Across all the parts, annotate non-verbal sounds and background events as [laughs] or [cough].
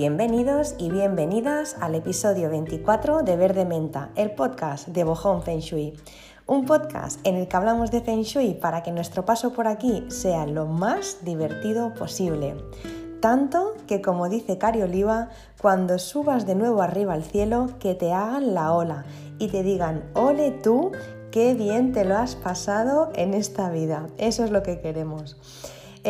Bienvenidos y bienvenidas al episodio 24 de Verde Menta, el podcast de Bojón Feng Shui. Un podcast en el que hablamos de Feng Shui para que nuestro paso por aquí sea lo más divertido posible. Tanto que, como dice Cari Oliva, cuando subas de nuevo arriba al cielo, que te hagan la ola y te digan, ole tú, qué bien te lo has pasado en esta vida. Eso es lo que queremos.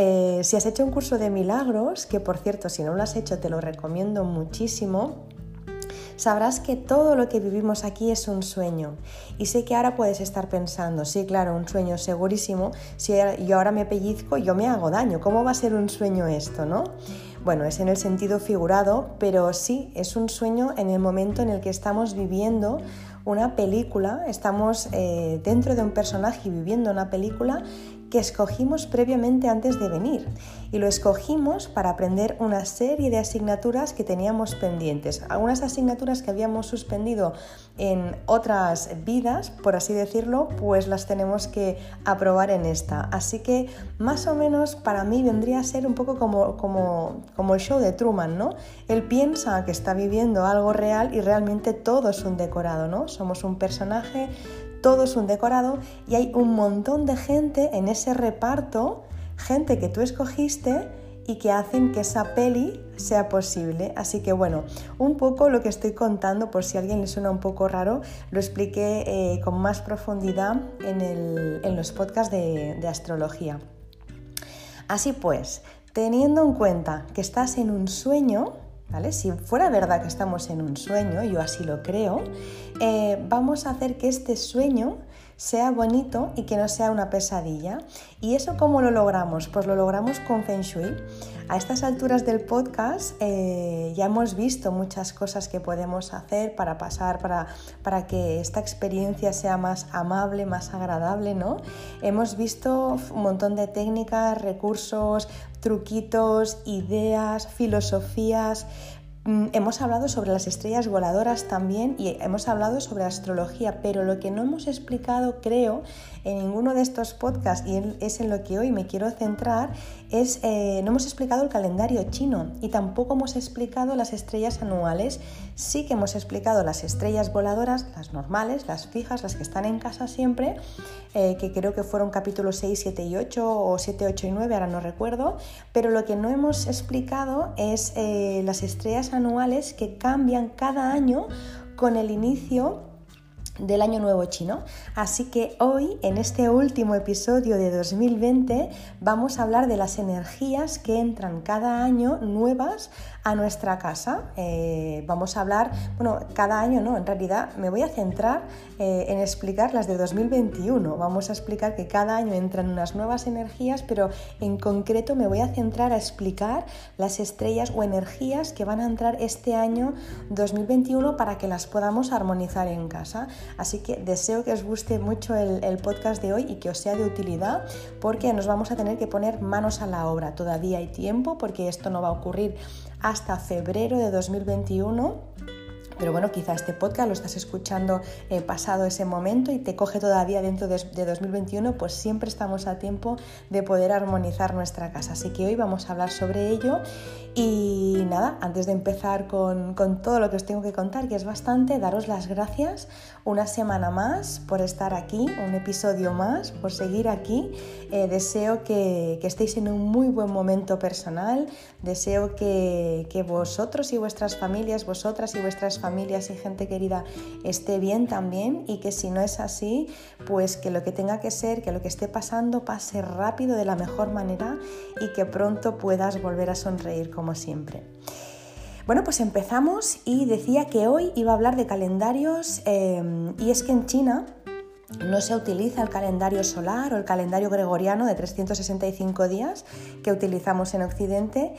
Eh, si has hecho un curso de milagros, que por cierto, si no lo has hecho, te lo recomiendo muchísimo, sabrás que todo lo que vivimos aquí es un sueño. Y sé que ahora puedes estar pensando, sí, claro, un sueño segurísimo, si yo ahora me pellizco, yo me hago daño. ¿Cómo va a ser un sueño esto, no? Bueno, es en el sentido figurado, pero sí, es un sueño en el momento en el que estamos viviendo una película, estamos eh, dentro de un personaje viviendo una película que escogimos previamente antes de venir y lo escogimos para aprender una serie de asignaturas que teníamos pendientes, algunas asignaturas que habíamos suspendido en otras vidas, por así decirlo, pues las tenemos que aprobar en esta. Así que más o menos para mí vendría a ser un poco como, como, como el show de Truman, ¿no? Él piensa que está viviendo algo real y realmente todo es un decorado, ¿no? Somos un personaje todo es un decorado y hay un montón de gente en ese reparto, gente que tú escogiste y que hacen que esa peli sea posible. Así que bueno, un poco lo que estoy contando, por si a alguien le suena un poco raro, lo expliqué eh, con más profundidad en, los podcasts de astrología. Así pues, teniendo en cuenta que estás en un sueño, si fuera verdad que estamos en un sueño, yo así lo creo, eh, vamos a hacer que este sueño sea bonito y que no sea una pesadilla. ¿Y eso cómo lo logramos? Pues lo logramos con Feng Shui. A estas alturas del podcast eh, ya hemos visto muchas cosas que podemos hacer para pasar, para, para que esta experiencia sea más amable, más agradable, ¿no? Hemos visto un montón de técnicas, recursos, truquitos, ideas, filosofías, Mm, hemos hablado sobre las estrellas voladoras también y hemos hablado sobre astrología, pero lo que no hemos explicado, creo, en ninguno de estos podcasts, y es en lo que hoy me quiero centrar, es eh, no hemos explicado el calendario chino y tampoco hemos explicado las estrellas anuales. Sí que hemos explicado las estrellas voladoras, las normales, las fijas, las que están en casa siempre, eh, que creo que fueron capítulos 6, 7 y 8 o 7, 8 y 9, ahora no recuerdo, pero lo que no hemos explicado es eh, las estrellas anuales que cambian cada año con el inicio del Año Nuevo Chino. Así que hoy, en este último episodio de 2020, vamos a hablar de las energías que entran cada año nuevas a nuestra casa. Eh, vamos a hablar, bueno, cada año no, en realidad me voy a centrar eh, en explicar las de 2021. Vamos a explicar que cada año entran unas nuevas energías, pero en concreto me voy a centrar a explicar las estrellas o energías que van a entrar este año 2021 para que las podamos armonizar en casa. Así que deseo que os guste mucho el, podcast de hoy y que os sea de utilidad porque nos vamos a tener que poner manos a la obra. Todavía hay tiempo porque esto no va a ocurrir hasta febrero de 2021 pero bueno, quizá este podcast lo estás escuchando eh, pasado ese momento y te coge todavía dentro de, 2021, pues siempre estamos a tiempo de poder armonizar nuestra casa. Así que hoy vamos a hablar sobre ello y nada, antes de empezar con, todo lo que os tengo que contar, que es bastante, daros las gracias una semana más por estar aquí, un episodio más, por seguir aquí. Eh, deseo que, estéis en un muy buen momento personal, deseo que, que vosotros y vuestras familias, vosotras y vuestras familias, familias y gente querida esté bien también y que si no es así, pues que lo que tenga que ser, que lo que esté pasando pase rápido de la mejor manera y que pronto puedas volver a sonreír como siempre. Bueno, pues empezamos y decía que hoy iba a hablar de calendarios eh, y es que en China no se utiliza el calendario solar o el calendario gregoriano de 365 días que utilizamos en Occidente,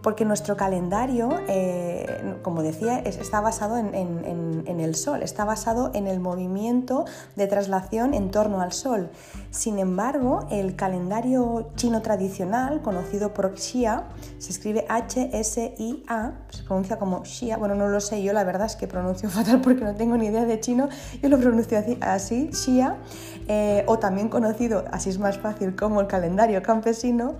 porque nuestro calendario, eh, como decía, está basado en, el Sol, está basado en el movimiento de traslación en torno al Sol. Sin embargo, el calendario chino tradicional, conocido por Xia, se escribe H-S-I-A, se pronuncia como Xia, bueno, no lo sé, yo la verdad es que pronuncio [laughs] fatal porque no tengo ni idea de chino, yo lo pronuncio así Xia, eh, o también conocido, así es más fácil, como el calendario campesino,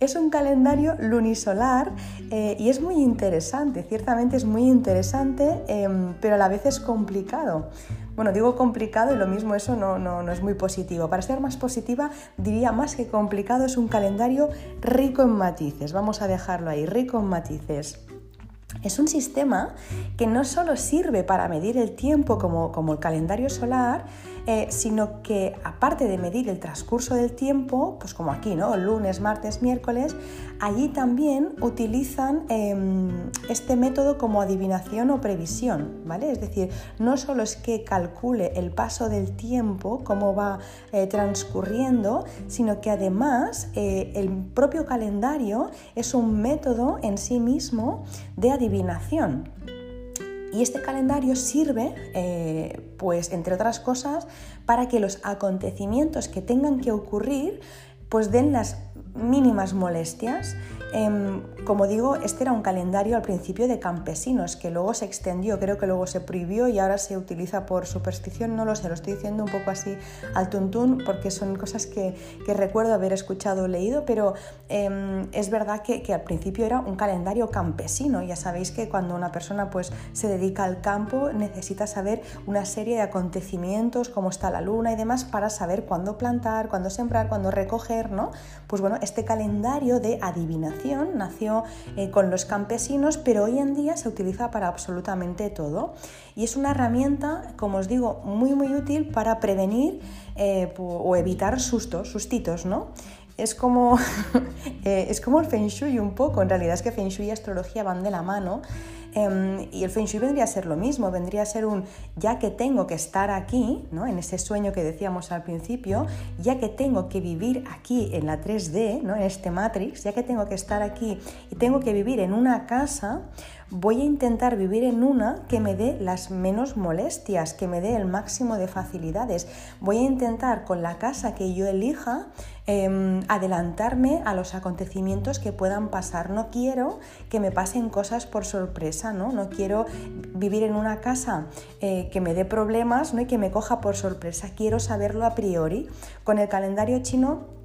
Es un calendario lunisolar eh, y es muy interesante, ciertamente es muy interesante, em, pero a la vez es complicado. Bueno, digo complicado y lo mismo eso no, no, es muy positivo. Para ser más positiva, diría más que complicado, es un calendario rico en matices. Vamos a dejarlo ahí, rico en matices. Es un sistema que no solo sirve para medir el tiempo como, como el calendario solar, eh, sino que aparte de medir el transcurso del tiempo, pues como aquí, ¿no? Lunes, martes, miércoles, allí también utilizan em, este método como adivinación o previsión, ¿vale? Es decir, no solo es que calcule el paso del tiempo, cómo va eh, transcurriendo, sino que además eh, el propio calendario es un método en sí mismo de adivinación. Y este calendario sirve, eh, pues entre otras cosas, para que los acontecimientos que tengan que ocurrir, pues den las mínimas molestias Em, como digo, este era un calendario al principio de campesinos que luego se extendió, creo que luego se prohibió y ahora se utiliza por superstición, no lo sé, lo estoy diciendo un poco así al tuntún porque son cosas que, recuerdo haber escuchado o leído, pero em, es verdad que, al principio era un calendario campesino. Ya sabéis que cuando una persona pues, se dedica al campo necesita saber una serie de acontecimientos, cómo está la luna y demás, para saber cuándo plantar, cuándo sembrar, cuándo recoger, ¿no? Pues bueno, este calendario de adivinación nació eh, con los campesinos, pero hoy en día se utiliza para absolutamente todo. Y es una herramienta, como os digo, muy muy útil para prevenir eh, o evitar sustos, sustitos, ¿no? Es como, [laughs] eh, es como el Feng Shui un poco, en realidad es que Feng Shui y astrología van de la mano. Em, y el Feng Shui vendría a ser lo mismo, vendría a ser un ya que tengo que estar aquí, ¿no? en ese sueño que decíamos al principio, ya que tengo que vivir aquí en la 3D, ¿no? en este Matrix, ya que tengo que estar aquí y tengo que vivir en una casa, voy a intentar vivir en una que me dé las menos molestias, que me dé el máximo de facilidades. Voy a intentar con la casa que yo elija em, adelantarme a los acontecimientos que puedan pasar. No quiero que me pasen cosas por sorpresa, ¿no? No quiero vivir en una casa eh, que me dé problemas ¿no? y que me coja por sorpresa. Quiero saberlo a priori. Con el calendario chino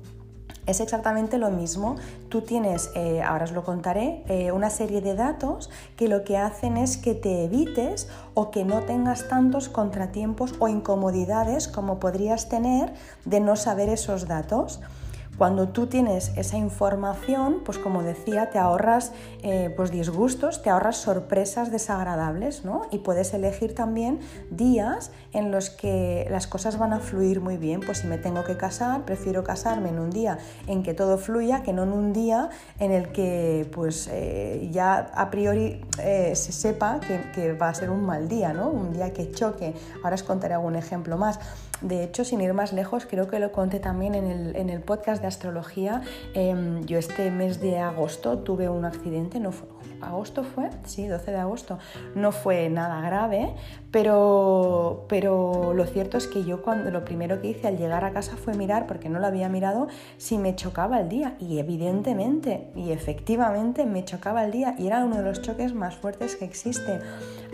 es exactamente lo mismo. Tú tienes, eh, ahora os lo contaré, eh, una serie de datos que lo que hacen es que te evites o que no tengas tantos contratiempos o incomodidades como podrías tener de no saber esos datos. Cuando tú tienes esa información, pues como decía, te ahorras eh, pues disgustos, te ahorras sorpresas desagradables, ¿no? Y puedes elegir también días en los que las cosas van a fluir muy bien. Pues si me tengo que casar, prefiero casarme en un día en que todo fluya que no en un día en el que pues eh, ya a priori eh, se sepa que, que, va a ser un mal día, ¿no? Un día que choque. Ahora os contaré algún ejemplo más. De hecho, sin ir más lejos, creo que lo conté también en el, en el podcast de astrología. Em, yo este mes de agosto tuve un accidente, no fue, ¿agosto fue? Sí, 12 de agosto. No fue nada grave, pero, pero lo cierto es que yo cuando lo primero que hice al llegar a casa fue mirar, porque no lo había mirado, si me chocaba el día. Y evidentemente y efectivamente me chocaba el día y era uno de los choques más fuertes que existe.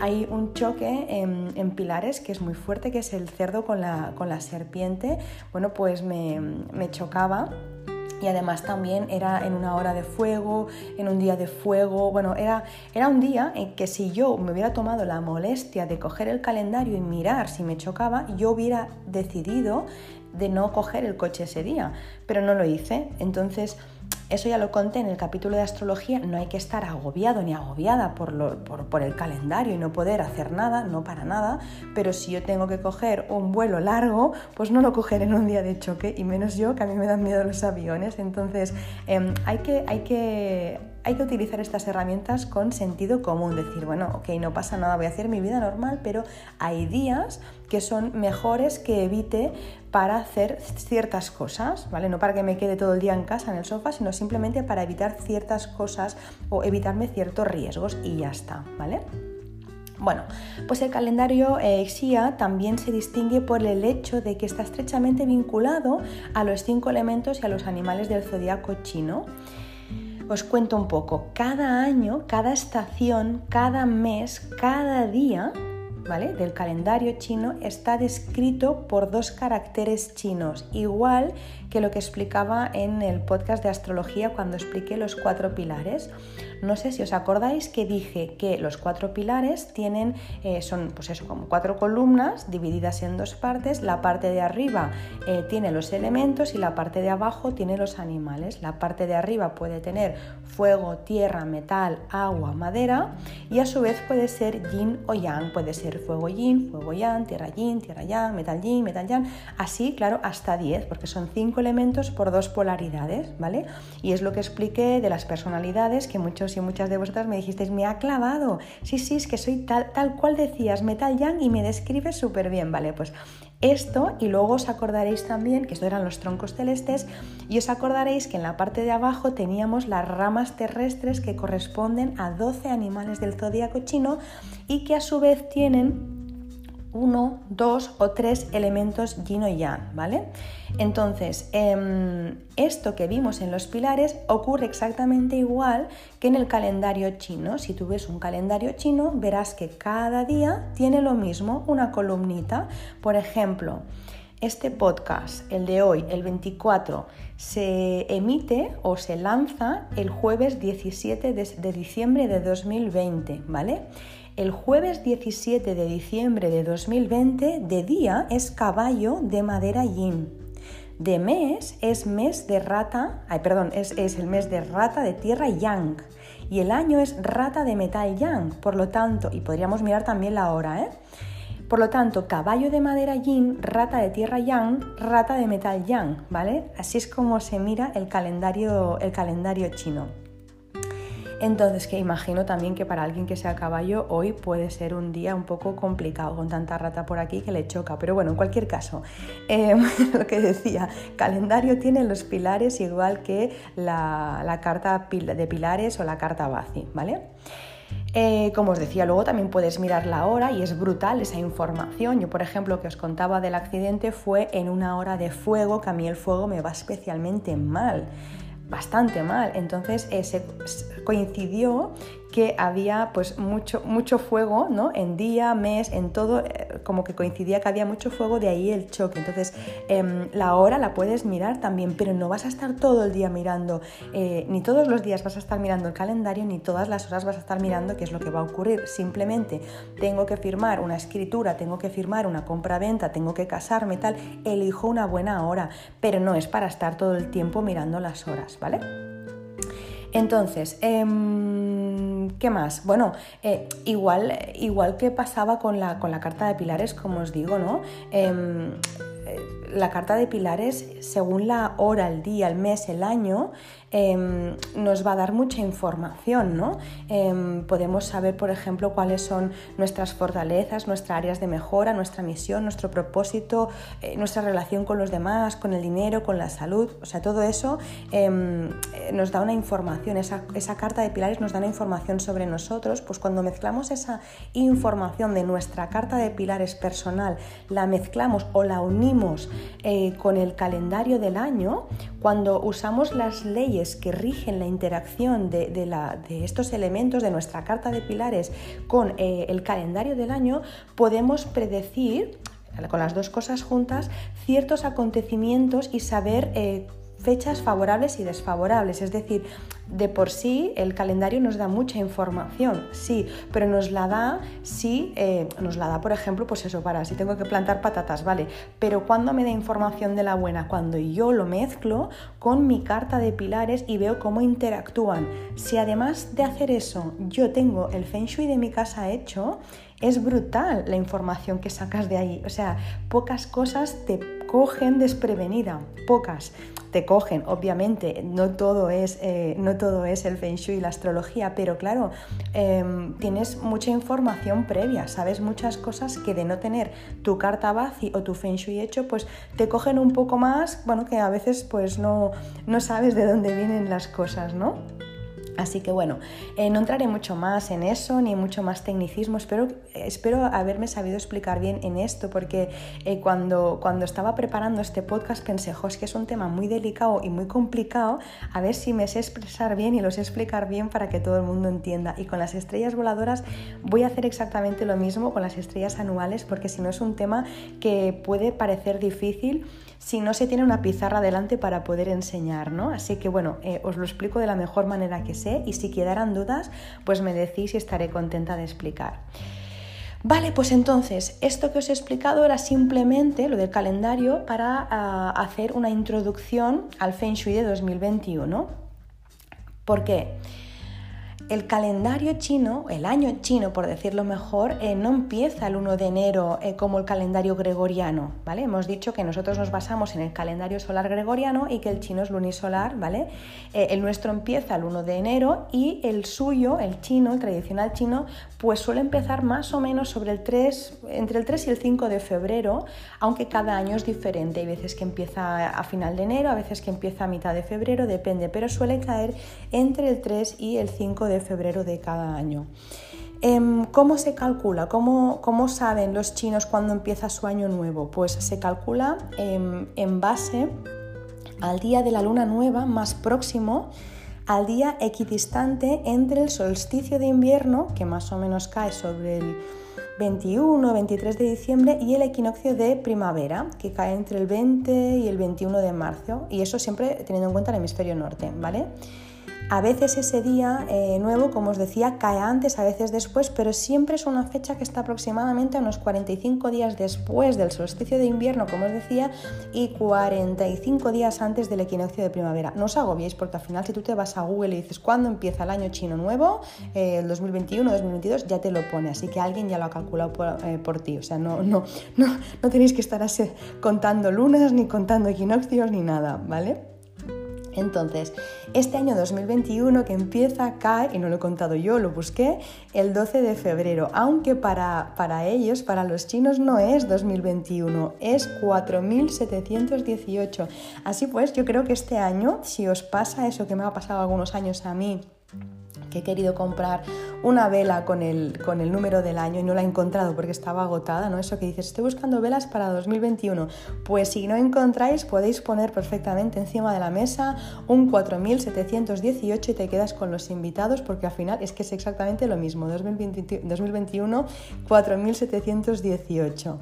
Hay un choque en, pilares que es muy fuerte, que es el cerdo con la, con la serpiente. Bueno, pues me, me chocaba y además también era en una hora de fuego, en un día de fuego, bueno, era, era un día en que si yo me hubiera tomado la molestia de coger el calendario y mirar si me chocaba, yo hubiera decidido de no coger el coche ese día, pero no lo hice. Entonces, eso ya lo conté en el capítulo de astrología, no hay que estar agobiado ni agobiada por, por, el calendario y no poder hacer nada, no para nada, pero si yo tengo que coger un vuelo largo, pues no lo cogeré en un día de choque y menos yo, que a mí me dan miedo los aviones. Entonces em, hay, que, hay que hay que utilizar estas herramientas con sentido común, decir, bueno, ok, no pasa nada, voy a hacer mi vida normal, pero hay días que son mejores que evite para hacer ciertas cosas, ¿vale? No para que me quede todo el día en casa, en el sofá, sino simplemente para evitar ciertas cosas o evitarme ciertos riesgos y ya está, ¿vale? Bueno, pues el calendario eh, XIA también se distingue por el hecho de que está estrechamente vinculado a los cinco elementos y a los animales del zodiaco chino. Os cuento un poco, cada año, cada estación, cada mes, cada día ¿vale? Del calendario chino está descrito por dos caracteres chinos, igual que lo que explicaba en el podcast de astrología cuando expliqué los cuatro pilares. No sé si os acordáis que dije que los cuatro pilares tienen, eh, son pues eso, como cuatro columnas divididas en dos partes. La parte de arriba eh, tiene los elementos y la parte de abajo tiene los animales. La parte de arriba puede tener fuego, tierra, metal, agua, madera y a su vez puede ser yin o yang. Puede ser fuego yin, fuego yang, tierra yin, tierra yang, metal yin, metal yang. Así, claro, hasta 10 porque son cinco elementos por dos polaridades, ¿vale? Y es lo que expliqué de las personalidades que muchos y muchas de vosotras me dijisteis, me ha clavado. Sí, sí, es que soy tal, tal cual decías, metal yang y me describe súper bien, ¿vale? Pues esto y luego os acordaréis también que estos eran los troncos celestes y os acordaréis que en la parte de abajo teníamos las ramas terrestres que corresponden a 12 animales del zodíaco chino y que a su vez tienen uno, dos o tres elementos yin o yang, ¿vale? Entonces, em, esto que vimos en los pilares ocurre exactamente igual que en el calendario chino. Si tú ves un calendario chino, verás que cada día tiene lo mismo, una columnita. Por ejemplo, este podcast, el de hoy, el 24, se emite o se lanza el jueves 17 de, de diciembre de 2020, ¿vale? El jueves 17 de diciembre de 2020 de día es caballo de madera yin. De mes es mes de rata, ay, perdón, es, es el mes de rata de tierra yang. Y el año es rata de metal yang. Por lo tanto, y podríamos mirar también la hora, ¿eh? Por lo tanto, caballo de madera yin, rata de tierra yang, rata de metal yang, ¿vale? Así es como se mira el calendario, el calendario chino. Entonces, que imagino también que para alguien que sea caballo hoy puede ser un día un poco complicado con tanta rata por aquí que le choca. Pero bueno, en cualquier caso, [laughs] em, [laughs] lo que decía, calendario tiene los pilares igual que la, carta de pilares o la carta Bazi, ¿vale? Eh, como os decía, luego también puedes mirar la hora y es brutal esa información. Yo, por ejemplo, que os contaba del accidente fue en una hora de fuego, que a mí el fuego me va especialmente mal bastante mal. Entonces eh, se, coincidió que había pues mucho, mucho fuego, ¿no? En día, mes, en todo, eh, como que coincidía que había mucho fuego, de ahí el choque. Entonces, em, la hora la puedes mirar también, pero no vas a estar todo el día mirando, eh, ni todos los días vas a estar mirando el calendario, ni todas las horas vas a estar mirando qué es lo que va a ocurrir. Simplemente tengo que firmar una escritura, tengo que firmar una compra-venta, tengo que casarme, tal, elijo una buena hora, pero no es para estar todo el tiempo mirando las horas, ¿vale? Entonces, em, ¿qué más? Bueno, eh, igual, igual que pasaba con la, con la, carta de pilares, como os digo, ¿no? La carta de pilares, según la hora, el día, el mes, el año, Em, nos va a dar mucha información, ¿no? Em, podemos saber, por ejemplo, cuáles son nuestras fortalezas, nuestras áreas de mejora, nuestra misión, nuestro propósito, eh, nuestra relación con los demás, con el dinero, con la salud, o sea, todo eso em, eh, nos da una información, esa, esa carta de pilares nos da una información sobre nosotros, pues cuando mezclamos esa información de nuestra carta de pilares personal, la mezclamos o la unimos eh, con el calendario del año, cuando usamos las leyes que rigen la interacción de, estos elementos de nuestra carta de pilares con eh, el calendario del año, podemos predecir con las dos cosas juntas, ciertos acontecimientos y saber eh, fechas favorables y desfavorables. Es decir, de por sí el calendario nos da mucha información, sí, pero nos la da si eh, nos la da, por ejemplo, pues eso, para si tengo que plantar patatas, vale. Pero cuando me da información de la buena, cuando yo lo mezclo con mi carta de pilares y veo cómo interactúan. Si además de hacer eso, yo tengo el feng shui de mi casa hecho, es brutal la información que sacas de ahí. O sea, pocas cosas te cogen desprevenida, pocas te cogen, obviamente, no todo es, eh, no todo es el Feng Shui y la astrología, pero claro, em, tienes mucha información previa, sabes muchas cosas que de no tener tu carta Bazi o tu Feng Shui hecho, pues te cogen un poco más, bueno, que a veces pues no, no sabes de dónde vienen las cosas, ¿no? Así que bueno, eh, no entraré mucho más en eso, ni mucho más tecnicismo. Espero, espero haberme sabido explicar bien en esto, porque eh, cuando, cuando estaba preparando este podcast pensé, jo, es que es un tema muy delicado y muy complicado, a ver si me sé expresar bien y lo sé explicar bien para que todo el mundo entienda. Y con las estrellas voladoras voy a hacer exactamente lo mismo con las estrellas anuales, porque si no es un tema que puede parecer difícil si no se tiene una pizarra delante para poder enseñar, ¿no? Así que bueno, eh, os lo explico de la mejor manera que sé y si quedaran dudas, pues me decís y estaré contenta de explicar. Vale, pues entonces, esto que os he explicado era simplemente lo del calendario para ah, hacer una introducción al Feng Shui de 2021. ¿Por qué? El calendario chino, el año chino por decirlo mejor, eh, no empieza el 1 de enero eh, como el calendario gregoriano, ¿vale? Hemos dicho que nosotros nos basamos en el calendario solar gregoriano y que el chino es lunisolar, ¿vale? Eh, el nuestro empieza el 1 de enero y el suyo, el chino, el tradicional chino, pues suele empezar más o menos sobre el 3, entre el 3 y el 5 de febrero, aunque cada año es diferente. Hay veces que empieza a final de enero, a veces que empieza a mitad de febrero, depende, pero suele caer entre el 3 y el 5 de febrero de cada año. Em, ¿Cómo se calcula? ¿Cómo, ¿Cómo, saben los chinos cuándo empieza su año nuevo? Pues se calcula em, en base al día de la luna nueva más próximo al día equidistante entre el solsticio de invierno, que más o menos cae sobre el 21 o 23 de diciembre, y el equinoccio de primavera, que cae entre el 20 y el 21 de marzo, y eso siempre teniendo en cuenta el hemisferio norte, ¿vale? A veces ese día eh, nuevo, como os decía, cae antes, a veces después, pero siempre es una fecha que está aproximadamente a unos 45 días después del solsticio de invierno, como os decía, y 45 días antes del equinoccio de primavera. No os agobiéis porque al final si tú te vas a Google y dices cuándo empieza el año chino nuevo, eh, el 2021, 2022, ya te lo pone, así que alguien ya lo ha calculado por, eh, por ti. O sea, no, no, no, no tenéis que estar así contando lunas, ni contando equinoccios, ni nada, ¿vale? Entonces, este año 2021 que empieza cae, y no lo he contado yo, lo busqué, el 12 de febrero, aunque para, para ellos, para los chinos no es 2021, es 4718. Así pues, yo creo que este año, si os pasa eso que me ha pasado algunos años a mí, que he querido comprar una vela con el, con el número del año y no la he encontrado porque estaba agotada, ¿no? Eso que dices, estoy buscando velas para 2021. Pues si no encontráis, podéis poner perfectamente encima de la mesa un 4718 y te quedas con los invitados porque al final es que es exactamente lo mismo, 2021, 4718.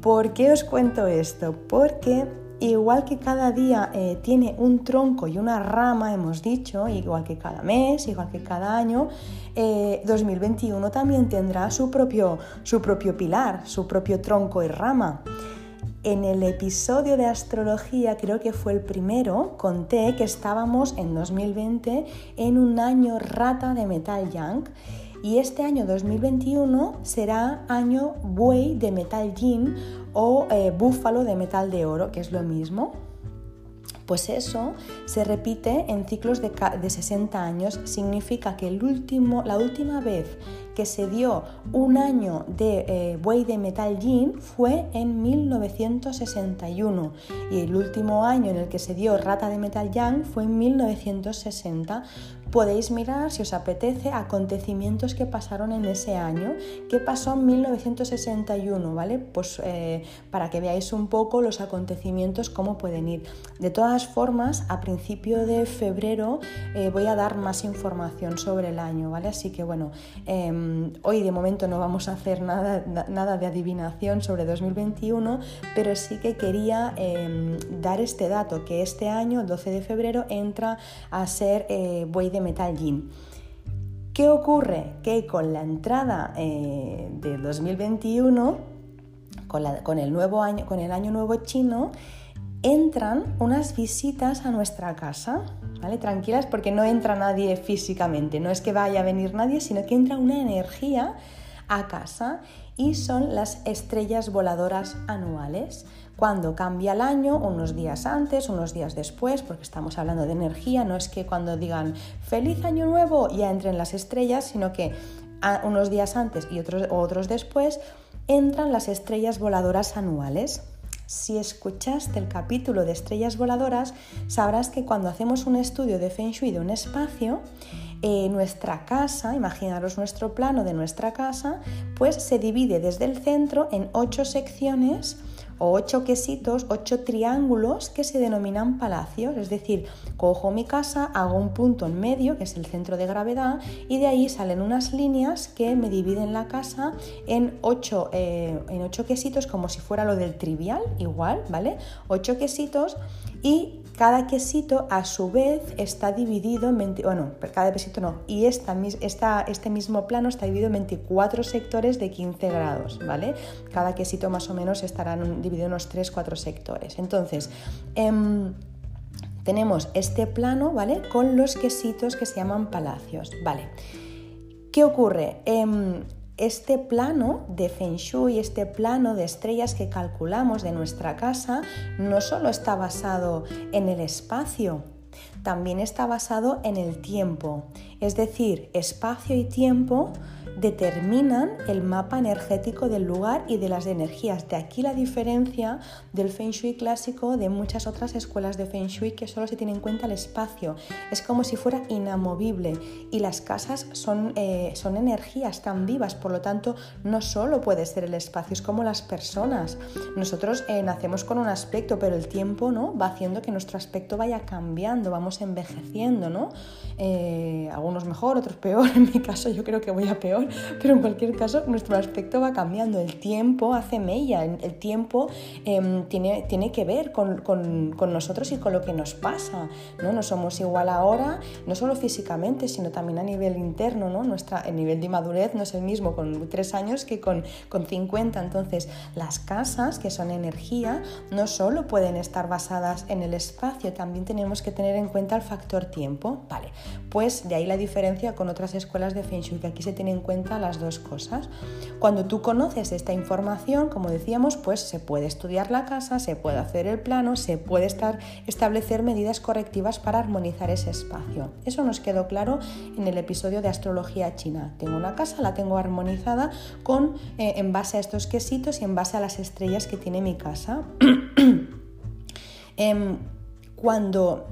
¿Por qué os cuento esto? Porque igual que cada día eh, tiene un tronco y una rama, hemos dicho, igual que cada mes, igual que cada año, 2021 eh, también tendrá su propio, su propio pilar, su propio tronco y rama. En el episodio de astrología, creo que fue el primero, conté que estábamos en 2020 en un año rata de metal yang y este año 2021 será año buey de metal yin o eh, búfalo de metal de oro, que es lo mismo. Pues eso se repite en ciclos de, 60 años. Significa que el último, la última vez que se dio un año de eh, buey de metal yin fue en 1961 y el último año en el que se dio rata de metal yang fue en 1960 podéis mirar, si os apetece, acontecimientos que pasaron en ese año. ¿Qué pasó en 1961? ¿Vale? Pues eh, para que veáis un poco los acontecimientos, cómo pueden ir. De todas formas, a principio de febrero eh, voy a dar más información sobre el año, ¿vale? Así que bueno, em, hoy de momento no vamos a hacer nada, nada de adivinación sobre 2021, pero sí que quería em, dar este dato, que este año, el 12 de febrero, entra a ser eh, buey de Metal Yin. ¿Qué ocurre? Que con la entrada eh, del 2021, con, el nuevo año, con el año nuevo chino, entran unas visitas a nuestra casa, ¿vale? Tranquilas porque no entra nadie físicamente, no es que vaya a venir nadie, sino que entra una energía a casa y son las estrellas voladoras anuales cuando cambia el año, unos días antes, unos días después, porque estamos hablando de energía, no es que cuando digan feliz año nuevo ya entren las estrellas, sino que unos días antes y otros, otros después entran las estrellas voladoras anuales. Si escuchaste el capítulo de estrellas voladoras, sabrás que cuando hacemos un estudio de Feng Shui de un espacio, eh, nuestra casa, imaginaros nuestro plano de nuestra casa, pues se divide desde el centro en ocho secciones o ocho quesitos, ocho triángulos que se denominan palacios. Es decir, cojo mi casa, hago un punto en medio, que es el centro de gravedad, y de ahí salen unas líneas que me dividen la casa en ocho, eh, en ocho quesitos, como si fuera lo del trivial, igual, ¿vale? Ocho quesitos y cada quesito a su vez está dividido en 20, bueno, cada quesito no, y esta, este mismo plano está dividido en 24 sectores de 15 grados, ¿vale? Cada quesito más o menos estará dividido en unos 3-4 sectores. Entonces, em, tenemos este plano, ¿vale? Con los quesitos que se llaman palacios, ¿vale? ¿Qué ocurre? Em, este plano de Feng Shui, este plano de estrellas que calculamos de nuestra casa, no solo está basado en el espacio, también está basado en el tiempo. Es decir, espacio y tiempo determinan el mapa energético del lugar y de las energías. De aquí la diferencia del Feng Shui clásico de muchas otras escuelas de Feng Shui que solo se tiene en cuenta el espacio. Es como si fuera inamovible y las casas son, eh, son energías tan vivas, por lo tanto no solo puede ser el espacio, es como las personas. Nosotros eh, nacemos con un aspecto, pero el tiempo ¿no? va haciendo que nuestro aspecto vaya cambiando, vamos envejeciendo, ¿no? Eh, algunos mejor, otros peor, [laughs] en mi caso yo creo que voy a peor pero en cualquier caso nuestro aspecto va cambiando, el tiempo hace mella, el tiempo em, tiene, tiene que ver con, con, nosotros y con lo que nos pasa, ¿no? No somos igual ahora, no solo físicamente, sino también a nivel interno, ¿no? Nuestra, el nivel de madurez no es el mismo con tres años que con, con 50, entonces las casas, que son energía, no solo pueden estar basadas en el espacio, también tenemos que tener en cuenta el factor tiempo, ¿vale? Pues de ahí la diferencia con otras escuelas de Feng Shui, que aquí se tiene en cuenta las dos cosas. Cuando tú conoces esta información, como decíamos, pues se puede estudiar la casa, se puede hacer el plano, se puede estar, establecer medidas correctivas para armonizar ese espacio. Eso nos quedó claro en el episodio de astrología china. Tengo una casa, la tengo armonizada con, eh, en base a estos quesitos y en base a las estrellas que tiene mi casa. [clears throat] Em, cuando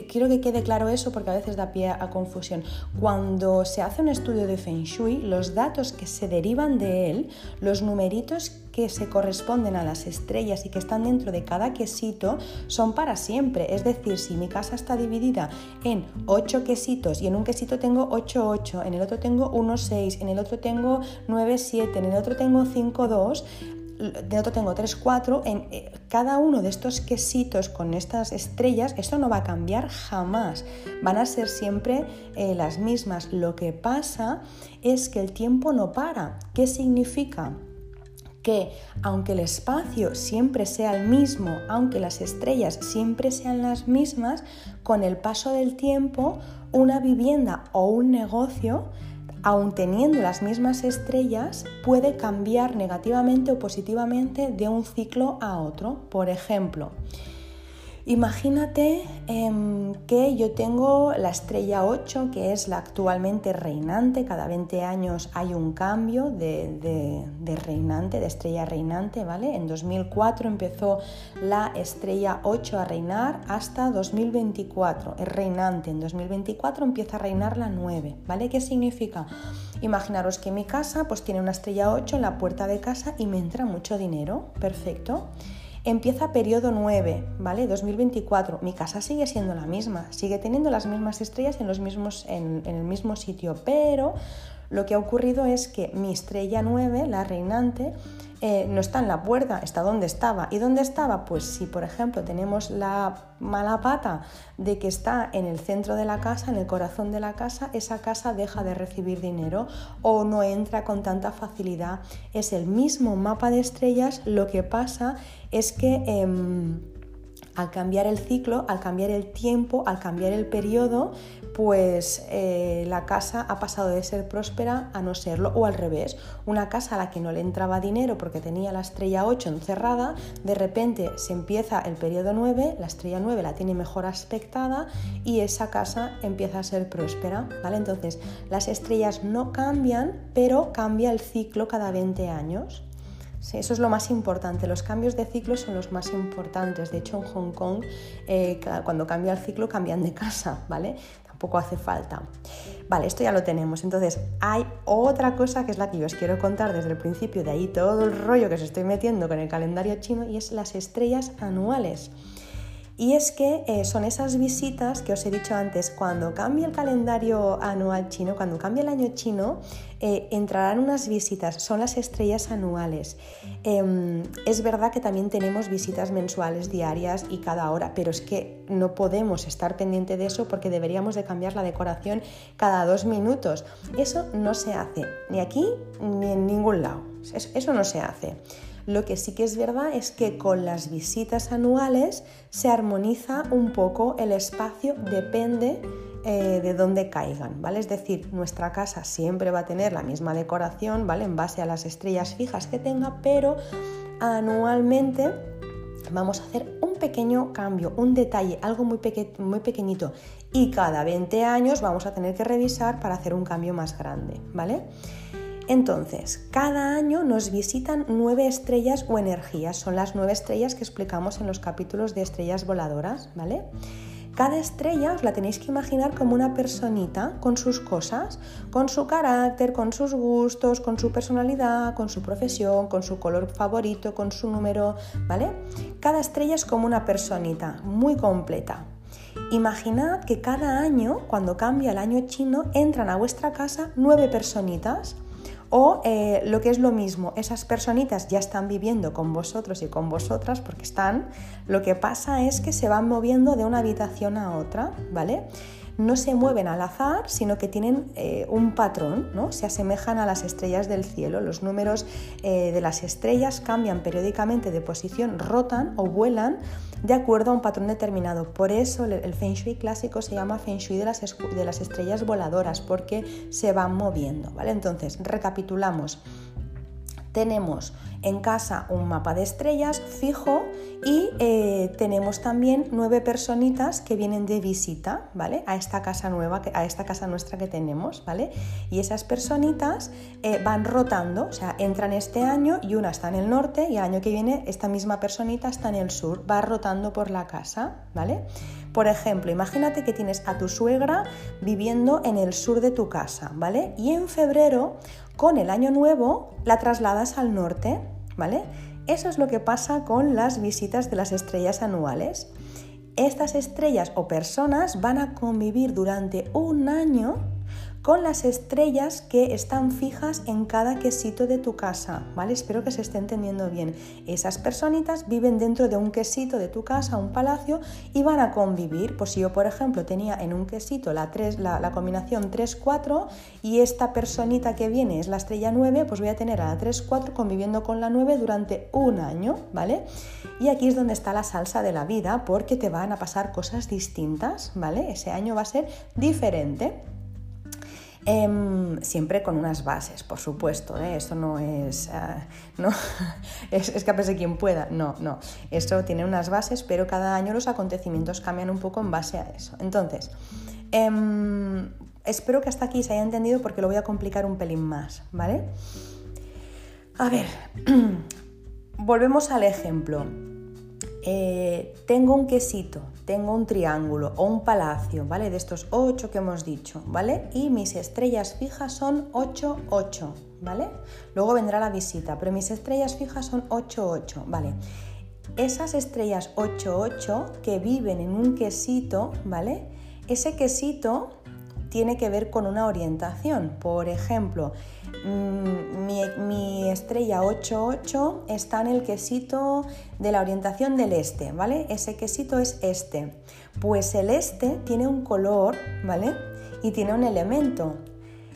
quiero que quede claro eso porque a veces da pie a confusión. Cuando se hace un estudio de Feng Shui, los datos que se derivan de él, los numeritos que se corresponden a las estrellas y que están dentro de cada quesito son para siempre. Es decir, si mi casa está dividida en 8 quesitos y en un quesito tengo 8, 8, en el otro tengo 1, 6, en el otro tengo 9, 7, en el otro tengo 5, 2, de otro tengo 3, 4, en eh, cada uno de estos quesitos con estas estrellas, esto no va a cambiar jamás, van a ser siempre eh, las mismas. Lo que pasa es que el tiempo no para. ¿Qué significa? que aunque el espacio siempre sea el mismo, aunque las estrellas siempre sean las mismas, con el paso del tiempo, una vivienda o un negocio aun teniendo las mismas estrellas, puede cambiar negativamente o positivamente de un ciclo a otro. Por ejemplo, Imagínate em, que yo tengo la estrella 8, que es la actualmente reinante. Cada 20 años hay un cambio de, reinante, de estrella reinante, ¿vale? En 2004 empezó la estrella 8 a reinar hasta 2024. Es reinante. En 2024 empieza a reinar la 9, ¿vale? ¿Qué significa? Imaginaros que mi casa pues tiene una estrella 8 en la puerta de casa y me entra mucho dinero. Perfecto. Empieza periodo 9, ¿vale? 2024. Mi casa sigue siendo la misma, sigue teniendo las mismas estrellas en, los mismos, en, en el mismo sitio, pero lo que ha ocurrido es que mi estrella 9, la reinante, eh, no está en la puerta, está donde estaba. ¿Y dónde estaba? Pues si, por ejemplo, tenemos la mala pata de que está en el centro de la casa, en el corazón de la casa, esa casa deja de recibir dinero o no entra con tanta facilidad. Es el mismo mapa de estrellas, lo que pasa es que... Em, al cambiar el ciclo, al cambiar el tiempo, al cambiar el periodo, pues eh, la casa ha pasado de ser próspera a no serlo, o al revés, una casa a la que no le entraba dinero porque tenía la estrella 8 encerrada, de repente se empieza el periodo 9, la estrella 9 la tiene mejor aspectada y esa casa empieza a ser próspera, ¿vale? Entonces, las estrellas no cambian, pero cambia el ciclo cada 20 años. Sí, eso es lo más importante. Los cambios de ciclo son los más importantes. De hecho, en Hong Kong, eh, cuando cambia el ciclo, cambian de casa, ¿vale? poco hace falta. Vale, esto ya lo tenemos. Entonces, hay otra cosa que es la que yo os quiero contar desde el principio, de ahí todo el rollo que os estoy metiendo con el calendario chino, y es las estrellas anuales. Y es que eh, son esas visitas que os he dicho antes, cuando cambie el calendario anual chino, cuando cambie el año chino, eh, entrarán unas visitas, son las estrellas anuales. Em, es verdad que también tenemos visitas mensuales, diarias y cada hora, pero es que no podemos estar pendiente de eso porque deberíamos de cambiar la decoración cada dos minutos. Eso no se hace, ni aquí ni en ningún lado. eso no se hace. Lo que sí que es verdad es que con las visitas anuales se armoniza un poco el espacio, depende eh, de dónde caigan, ¿vale? Es decir, nuestra casa siempre va a tener la misma decoración, ¿vale? En base a las estrellas fijas que tenga, pero anualmente vamos a hacer un pequeño cambio, un detalle, algo muy, muy pequeñito. Y cada 20 años vamos a tener que revisar para hacer un cambio más grande, ¿vale? Entonces, cada año nos visitan nueve estrellas o energías, son las nueve estrellas que explicamos en los capítulos de estrellas voladoras, ¿vale? Cada estrella os la tenéis que imaginar como una personita con sus cosas, con su carácter, con sus gustos, con su personalidad, con su profesión, con su color favorito, con su número, ¿vale? Cada estrella es como una personita, muy completa. Imaginad que cada año, cuando cambia el año chino, entran a vuestra casa nueve personitas o eh, lo que es lo mismo, esas personitas ya están viviendo con vosotros y con vosotras porque están, lo que pasa es que se van moviendo de una habitación a otra, ¿vale? no se mueven al azar, sino que tienen eh, un patrón, ¿no? se asemejan a las estrellas del cielo. Los números eh, de las estrellas cambian periódicamente de posición, rotan o vuelan de acuerdo a un patrón determinado. Por eso el Feng Shui clásico se llama Feng Shui de las, de las estrellas voladoras, porque se van moviendo. ¿vale? Entonces, recapitulamos. Tenemos en casa un mapa de estrellas fijo y eh, tenemos también nueve personitas que vienen de visita, ¿vale? A esta casa nueva, a esta casa nuestra que tenemos, ¿vale? Y esas personitas eh, van rotando, o sea, entran este año y una está en el norte y el año que viene esta misma personita está en el sur, va rotando por la casa, ¿vale? Por ejemplo, imagínate que tienes a tu suegra viviendo en el sur de tu casa, ¿vale? Y en febrero, con el año nuevo, la trasladas al norte, ¿vale? Eso es lo que pasa con las visitas de las estrellas anuales. Estas estrellas o personas van a convivir durante un año con las estrellas que están fijas en cada quesito de tu casa, ¿vale? Espero que se esté entendiendo bien. Esas personitas viven dentro de un quesito de tu casa, un palacio, y van a convivir. Pues si yo, por ejemplo, tenía en un quesito la, la, combinación 3-4 y esta personita que viene es la estrella 9, pues voy a tener a la 3-4 conviviendo con la 9 durante un año, ¿vale? Y aquí es donde está la salsa de la vida, porque te van a pasar cosas distintas, ¿vale? Ese año va a ser diferente. Em, siempre con unas bases, por supuesto, ¿eh? esto no es, uh, no, [laughs] es escapes de quien pueda, no, no, esto tiene unas bases, pero cada año los acontecimientos cambian un poco en base a eso. Entonces, em, espero que hasta aquí se haya entendido porque lo voy a complicar un pelín más, ¿vale? A ver, [clears throat] volvemos al ejemplo. Eh, tengo un quesito, tengo un triángulo o un palacio, ¿vale? De estos ocho que hemos dicho, ¿vale? Y mis estrellas fijas son 8, 8, ¿vale? Luego vendrá la visita, pero mis estrellas fijas son 8, 8, ¿vale? Esas estrellas 8, 8 que viven en un quesito, ¿vale? Ese quesito tiene que ver con una orientación. Por ejemplo, Mm, mi, estrella 88 está en el quesito de la orientación del este, ¿vale? Ese quesito es este. Pues el este tiene un color, ¿vale? Y tiene un elemento.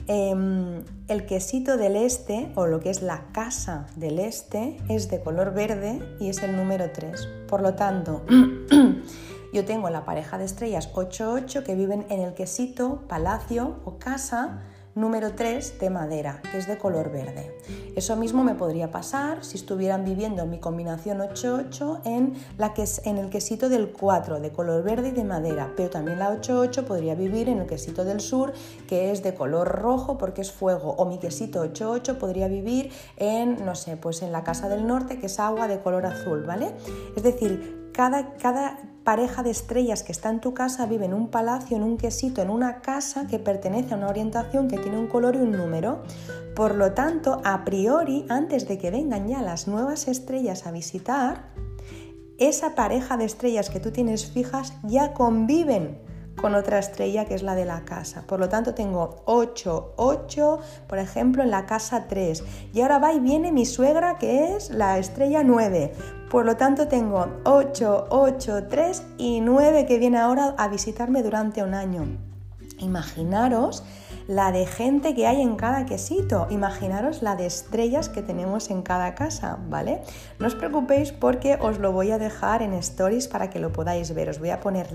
Em, el quesito del este, o lo que es la casa del este, es de color verde y es el número 3. Por lo tanto, [clears throat] yo tengo la pareja de estrellas 88 que viven en el quesito, palacio o casa número 3 de madera, que es de color verde. Eso mismo me podría pasar si estuvieran viviendo en mi combinación 8-8 en, la que en el quesito del 4, de color verde y de madera, pero también la 8-8 podría vivir en el quesito del sur, que es de color rojo porque es fuego, o mi quesito 8-8 podría vivir en, no sé, pues en la casa del norte, que es agua de color azul, ¿vale? Es decir, cada, cada pareja de estrellas que está en tu casa vive en un palacio, en un quesito, en una casa que pertenece a una orientación que tiene un color y un número. Por lo tanto, a priori, antes de que vengan ya las nuevas estrellas a visitar, esa pareja de estrellas que tú tienes fijas ya conviven con otra estrella que es la de la casa. Por lo tanto, tengo 8, 8, por ejemplo, en la casa 3. Y ahora va y viene mi suegra que es la estrella 9. Por lo tanto, tengo 8, 8, 3 y 9 que viene ahora a visitarme durante un año. Imaginaros la de gente que hay en cada quesito. Imaginaros la de estrellas que tenemos en cada casa, ¿vale? No os preocupéis porque os lo voy a dejar en stories para que lo podáis ver. Os voy a poner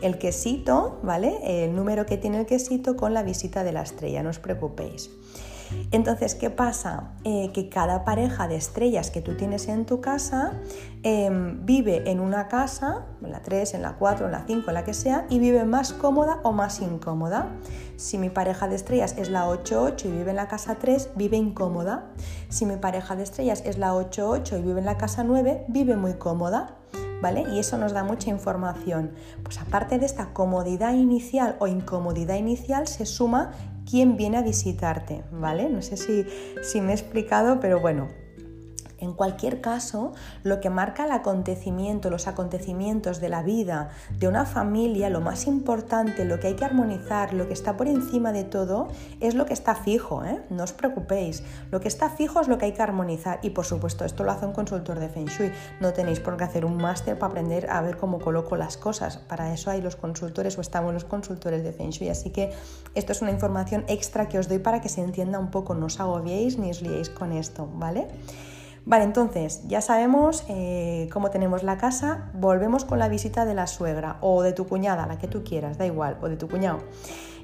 el quesito, ¿vale? El número que tiene el quesito con la visita de la estrella, no os preocupéis. Entonces, ¿qué pasa? Eh, que cada pareja de estrellas que tú tienes en tu casa em, vive en una casa, en la 3, en la 4, en la 5, en la que sea, y vive más cómoda o más incómoda. Si mi pareja de estrellas es la 8-8 y vive en la casa 3, vive incómoda. Si mi pareja de estrellas es la 8-8 y vive en la casa 9, vive muy cómoda. ¿Vale? Y eso nos da mucha información. Pues aparte de esta comodidad inicial o incomodidad inicial, se suma quién viene a visitarte, ¿vale? No sé si, me he explicado, pero bueno, en cualquier caso, lo que marca el acontecimiento, los acontecimientos de la vida de una familia, lo más importante, lo que hay que armonizar, lo que está por encima de todo, es lo que está fijo, ¿eh? no os preocupéis. Lo que está fijo es lo que hay que armonizar y por supuesto esto lo hace un consultor de Feng Shui. No tenéis por qué hacer un máster para aprender a ver cómo coloco las cosas. Para eso hay los consultores o estamos los consultores de Feng Shui. Así que esto es una información extra que os doy para que se entienda un poco. No os agobiéis ni os liéis con esto, ¿vale? Vale, entonces ya sabemos eh, cómo tenemos la casa, volvemos con la visita de la suegra o de tu cuñada, la que tú quieras, da igual, o de tu cuñado.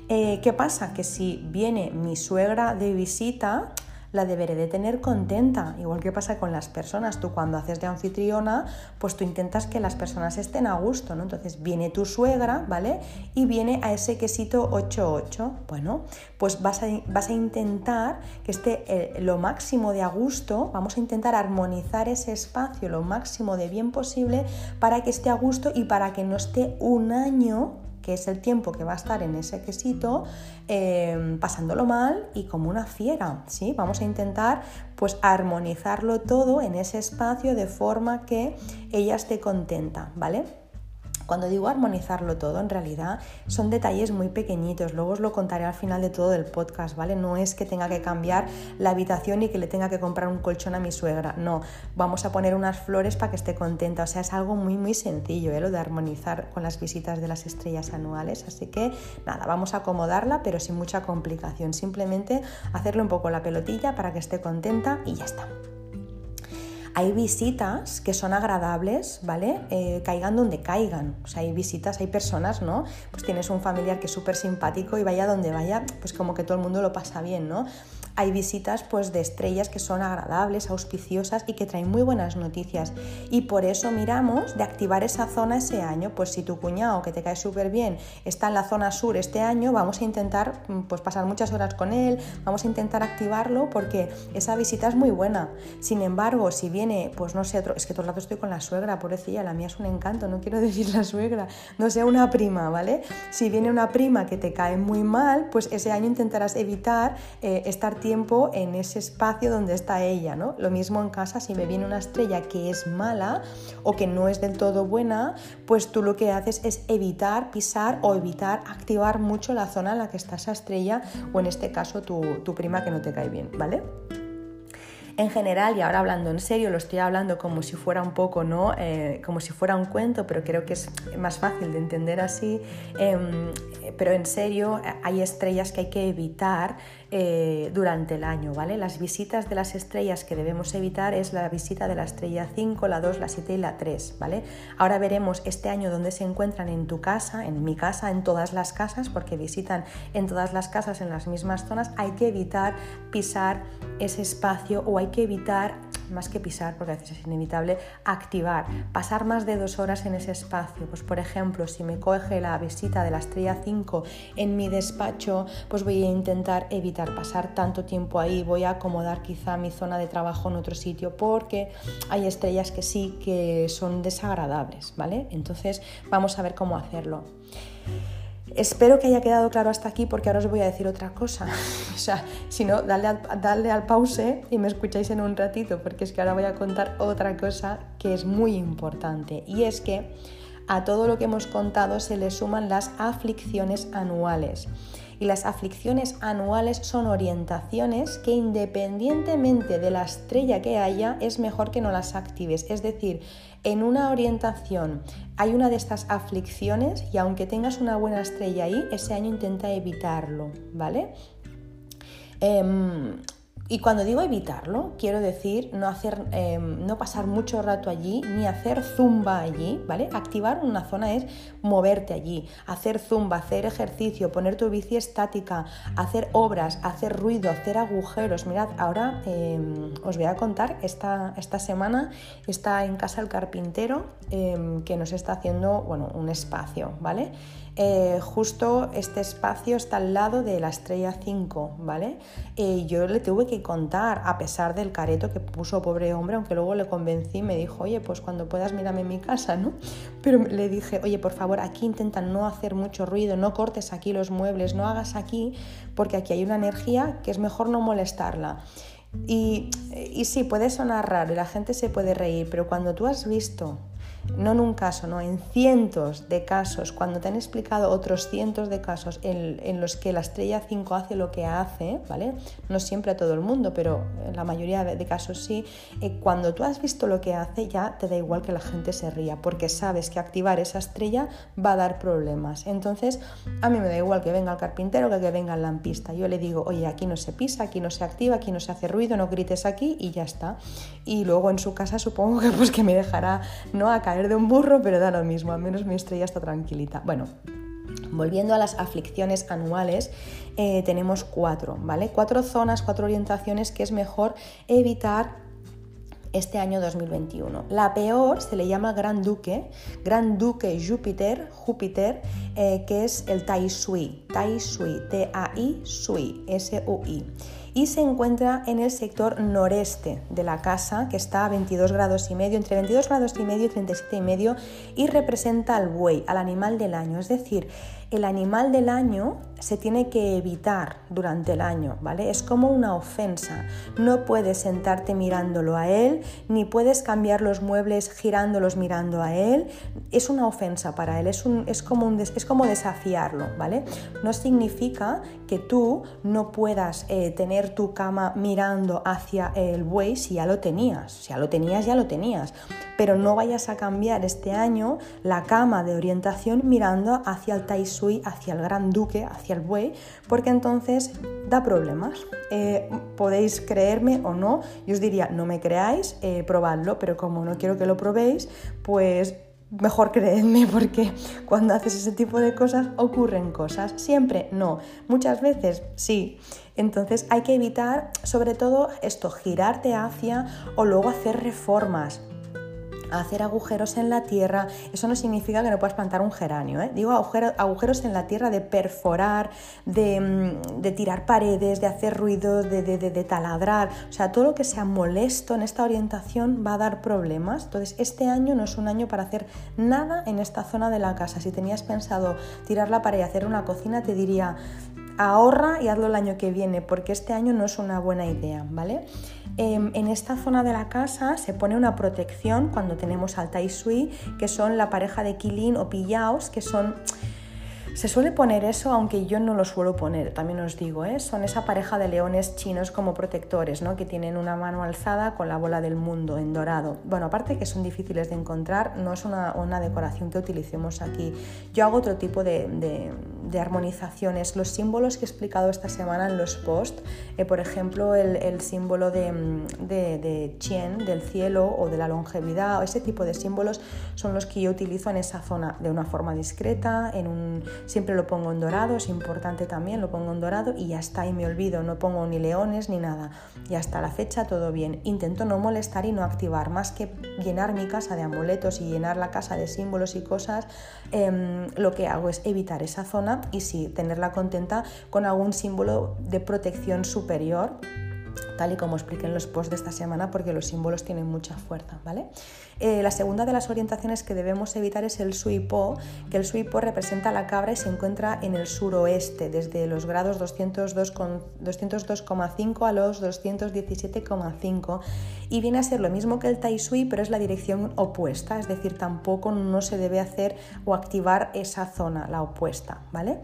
Eh, ¿Qué pasa? Que si viene mi suegra de visita, la deberé de tener contenta. Igual que pasa con las personas, tú cuando haces de anfitriona, pues tú intentas que las personas estén a gusto, ¿no? Entonces viene tu suegra, ¿vale? Y viene a ese quesito 8-8. Bueno, pues vas a, vas a intentar que esté eh, lo máximo de a gusto, vamos a intentar armonizar ese espacio lo máximo de bien posible para que esté a gusto y para que no esté un año que es el tiempo que va a estar en ese quesito em, pasándolo mal y como una fiera, ¿sí? Vamos a intentar pues armonizarlo todo en ese espacio de forma que ella esté contenta, ¿vale? Cuando digo armonizarlo todo, en realidad son detalles muy pequeñitos. Luego os lo contaré al final de todo el podcast, ¿vale? No es que tenga que cambiar la habitación y que le tenga que comprar un colchón a mi suegra. No, vamos a poner unas flores para que esté contenta. O sea, es algo muy, muy sencillo, ¿eh? Lo de armonizar con las visitas de las estrellas anuales. Así que nada, vamos a acomodarla, pero sin mucha complicación. Simplemente hacerle un poco la pelotilla para que esté contenta y ya está. Hay visitas que son agradables, ¿vale? Eh, caigan donde caigan. O sea, hay visitas, hay personas, ¿no? Pues tienes un familiar que es súper simpático y vaya donde vaya, pues como que todo el mundo lo pasa bien, ¿no? Hay visitas pues de estrellas que son agradables, auspiciosas y que traen muy buenas noticias. Y por eso miramos de activar esa zona ese año. Pues si tu cuñado, que te cae súper bien, está en la zona sur este año, vamos a intentar mm, pues pasar muchas horas con él, vamos a intentar activarlo porque esa visita es muy buena. Sin embargo, si viene, pues no sé, es que todo el rato estoy con la suegra, pobrecilla, la mía es un encanto, no quiero [laughs] decir la suegra, no sé, una prima, ¿vale? Si viene una prima que te cae muy mal, pues ese año intentarás evitar eh, estar tiempo en ese espacio donde está ella, ¿no? Lo mismo en casa, si me viene una estrella que es mala o que no es del todo buena, pues tú lo que haces es evitar pisar o evitar activar mucho la zona en la que está esa estrella o en este caso tu, tu prima que no te cae bien, ¿vale? En general, y ahora hablando en serio, lo estoy hablando como si fuera un poco, ¿no? Eh, como si fuera un cuento, pero creo que es más fácil de entender así. Em, pero en serio, hay estrellas que hay que evitar eh, durante el año, ¿vale? Las visitas de las estrellas que debemos evitar es la visita de la estrella 5, la 2, la 7 y la 3, ¿vale? Ahora veremos este año dónde se encuentran en tu casa, en mi casa, en todas las casas, porque visitan en todas las casas en las mismas zonas. Hay que evitar pisar ese espacio o hay que evitar más que pisar, porque a veces es inevitable, activar, pasar más de dos horas en ese espacio. Pues por ejemplo, si me coge la visita de la estrella 5 en mi despacho, pues voy a intentar evitar pasar tanto tiempo ahí, voy a acomodar quizá mi zona de trabajo en otro sitio, porque hay estrellas que sí que son desagradables, ¿vale? Entonces vamos a ver cómo hacerlo. Espero que haya quedado claro hasta aquí porque ahora os voy a decir otra cosa. [laughs] o sea, si no, dale al, al pause y me escucháis en un ratito porque es que ahora voy a contar otra cosa que es muy importante y es que a todo lo que hemos contado se le suman las aflicciones anuales. Y las aflicciones anuales son orientaciones que independientemente de la estrella que haya, es mejor que no las actives. Es decir, en una orientación hay una de estas aflicciones y aunque tengas una buena estrella ahí, ese año intenta evitarlo, ¿vale? Em, y cuando digo evitarlo, quiero decir no, hacer, em, no pasar mucho rato allí ni hacer zumba allí, ¿vale? Activar una zona es moverte allí, hacer zumba, hacer ejercicio, poner tu bici estática, hacer obras, hacer ruido, hacer agujeros. Mirad, ahora em, os voy a contar, esta, esta semana está en casa el carpintero em, que nos está haciendo, bueno, un espacio, ¿vale? Eh, justo este espacio está al lado de la estrella 5, ¿vale? Y yo le tuve que contar, a pesar del careto que puso pobre hombre, aunque luego le convencí, me dijo, oye, pues cuando puedas mírame en mi casa, ¿no? Pero le dije, oye, por favor, aquí intenta no hacer mucho ruido, no cortes aquí los muebles, no hagas aquí, porque aquí hay una energía que es mejor no molestarla. Y, y sí, puede sonar raro y la gente se puede reír, pero cuando tú has visto no en un caso, no, en cientos de casos, cuando te han explicado otros cientos de casos en, los que la estrella 5 hace lo que hace, ¿vale? No siempre a todo el mundo, pero en la mayoría de casos sí, eh, cuando tú has visto lo que hace ya te da igual que la gente se ría, porque sabes que activar esa estrella va a dar problemas. Entonces, a mí me da igual que venga el carpintero que que venga el lampista. Yo le digo, oye, aquí no se pisa, aquí no se activa, aquí no se hace ruido, no grites aquí y ya está. Y luego en su casa supongo que pues que me dejará no de un burro, pero da lo mismo, al menos mi estrella está tranquilita. Bueno, Volviendo a las aflicciones anuales, eh, tenemos cuatro, ¿vale? Cuatro zonas, cuatro orientaciones que es mejor evitar este año 2021. La peor se le llama Gran Duque, Gran Duque Júpiter, Júpiter, eh, que es el Tai Sui, Tai Sui, T-A-I Sui, S-U-I y se encuentra en el sector noreste de la casa, que está a 22 grados y medio, entre 22 grados y medio y 37 y medio, y representa al buey, al animal del año. Es decir, el animal del año se tiene que evitar durante el año, ¿vale? Es como una ofensa. No puedes sentarte mirándolo a él, ni puedes cambiar los muebles girándolos mirando a él. Es una ofensa para él, es, un, es, como, un, es como desafiarlo, ¿vale? No significa que tú no puedas eh, tener tu cama mirando hacia el buey si ya lo tenías. Si ya lo tenías, ya lo tenías. Pero no vayas a cambiar este año la cama de orientación mirando hacia el Hacia el Gran Duque, hacia el buey, porque entonces da problemas. Eh, podéis creerme o no, yo os diría, no me creáis, eh, probadlo, pero como no quiero que lo probéis, pues mejor creedme [laughs] porque cuando haces ese tipo de cosas ocurren cosas. Siempre no, muchas veces sí. Entonces hay que evitar sobre todo esto, girarte hacia o luego hacer reformas hacer agujeros en la tierra, eso no significa que no puedas plantar un geranio, ¿eh? digo agujeros en la tierra de perforar, mm, de, tirar paredes, de hacer ruido, de, de, taladrar, o sea, todo lo que sea molesto en esta orientación va a dar problemas. Entonces, este año no es un año para hacer nada en esta zona de la casa. Si tenías pensado tirar la pared y hacer una cocina, te diría, ahorra y hazlo el año que viene, porque este año no es una buena idea, ¿vale? Em, en esta zona de la casa se pone una protección cuando tenemos al Tai Sui, que son la pareja de Kilin o Pillaos, que son se suele poner eso, aunque yo no lo suelo poner, también os digo, ¿eh? son esa pareja de leones chinos como protectores, ¿no? que tienen una mano alzada con la bola del mundo en dorado. Bueno, aparte que son difíciles de encontrar, no es una, decoración que utilicemos aquí. Yo hago otro tipo de, de armonizaciones. Los símbolos que he explicado esta semana en los posts, eh, por ejemplo, el, símbolo de, de, de, Chien, del cielo o de la longevidad, o ese tipo de símbolos son los que yo utilizo en esa zona de una forma discreta, en un, siempre lo pongo en dorado, es importante también, lo pongo en dorado y ya está, y me olvido, no pongo ni leones ni nada. Y hasta la fecha todo bien. Intento no molestar y no activar, más que llenar mi casa de amuletos y llenar la casa de símbolos y cosas, em, lo que hago es evitar esa zona y sí, tenerla contenta con algún símbolo de protección superior tal y como expliqué en los posts de esta semana, porque los símbolos tienen mucha fuerza, ¿vale? Eh, la segunda de las orientaciones que debemos evitar es el suipo, que el suipo representa la cabra y se encuentra en el suroeste, desde los grados 202,5 a los 217,5 y viene a ser lo mismo que el tai sui, pero es la dirección opuesta, es decir, tampoco no se debe hacer o activar esa zona, la opuesta, ¿vale?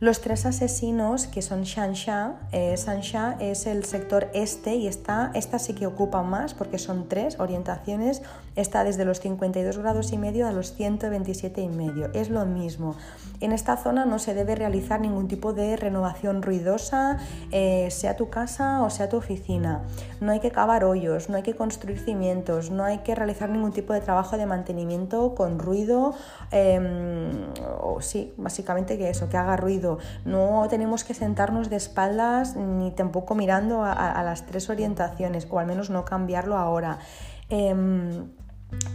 Los tres asesinos, que son Shansha, eh, Shansha es el sector este y está, esta sí que ocupa más porque son tres orientaciones, está desde los 52 grados y medio a los 127 y medio, es lo mismo. En esta zona no se debe realizar ningún tipo de renovación ruidosa, eh, sea tu casa o sea tu oficina. No hay que cavar hoyos, no hay que construir cimientos, no hay que realizar ningún tipo de trabajo de mantenimiento con ruido, em, o sí, básicamente que eso, que haga ruido no tenemos que sentarnos de espaldas ni tampoco mirando a, las tres orientaciones, o al menos no cambiarlo ahora. Em,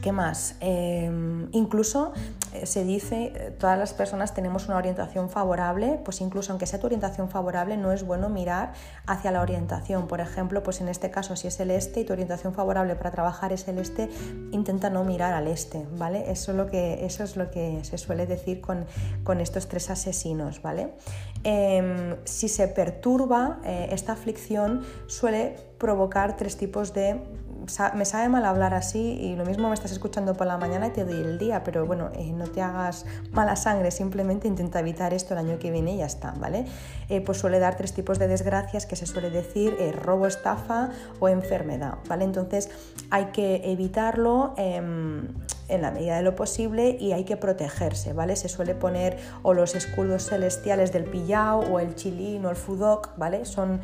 ¿Qué más? Em, incluso eh, se dice, eh, todas las personas tenemos una orientación favorable, pues incluso aunque sea tu orientación favorable, no es bueno mirar hacia la orientación. Por ejemplo, pues en este caso, si es el este y tu orientación favorable para trabajar es el este, intenta no mirar al este, ¿vale? Eso es lo que, eso es lo que se suele decir con, estos tres asesinos, ¿vale? Em, si se perturba eh, esta aflicción, suele provocar tres tipos de me sabe mal hablar así y lo mismo me estás escuchando por la mañana y te doy el día, pero bueno, eh, no te hagas mala sangre, simplemente intenta evitar esto el año que viene y ya está, ¿vale? Eh, pues suele dar tres tipos de desgracias que se suele decir eh, robo, estafa o enfermedad, ¿vale? Entonces hay que evitarlo em, en la medida de lo posible y hay que protegerse, ¿vale? Se suele poner o los escudos celestiales del pillao o el chilín o el fudok, ¿vale? Son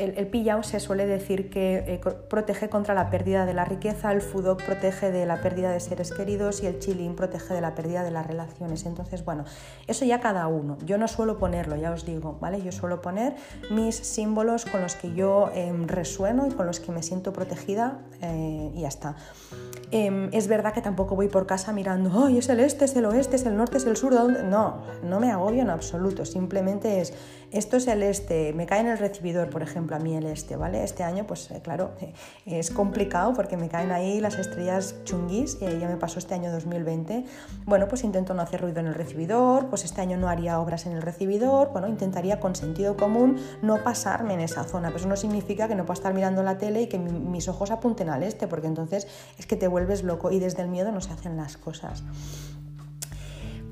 el, el se suele decir que eh, protege contra la pérdida de la riqueza, el fudok protege de la pérdida de seres queridos y el chilín protege de la pérdida de las relaciones. Entonces, bueno, eso ya cada uno. Yo no suelo ponerlo, ya os digo, ¿vale? Yo suelo poner mis símbolos con los que yo em, resueno y con los que me siento protegida eh, y ya está. Em, es verdad que tampoco voy por casa mirando, ¡ay, es el este, es el oeste, es el norte, es el sur! No, no me agobio en absoluto. Simplemente es, esto es el este, me cae en el recibidor, por ejemplo a mí el este, ¿vale? Este año, pues eh, claro, eh, [laughs] es complicado porque me caen ahí las estrellas chunguis, y ya me pasó este año 2020. Bueno, pues intento no hacer ruido en el recibidor, pues este año no haría obras en el recibidor, bueno, intentaría con sentido común no pasarme en esa zona, pero eso no significa que no pueda estar mirando la tele y que mis ojos apunten al este, porque entonces es que te vuelves loco y desde el miedo no se hacen las cosas.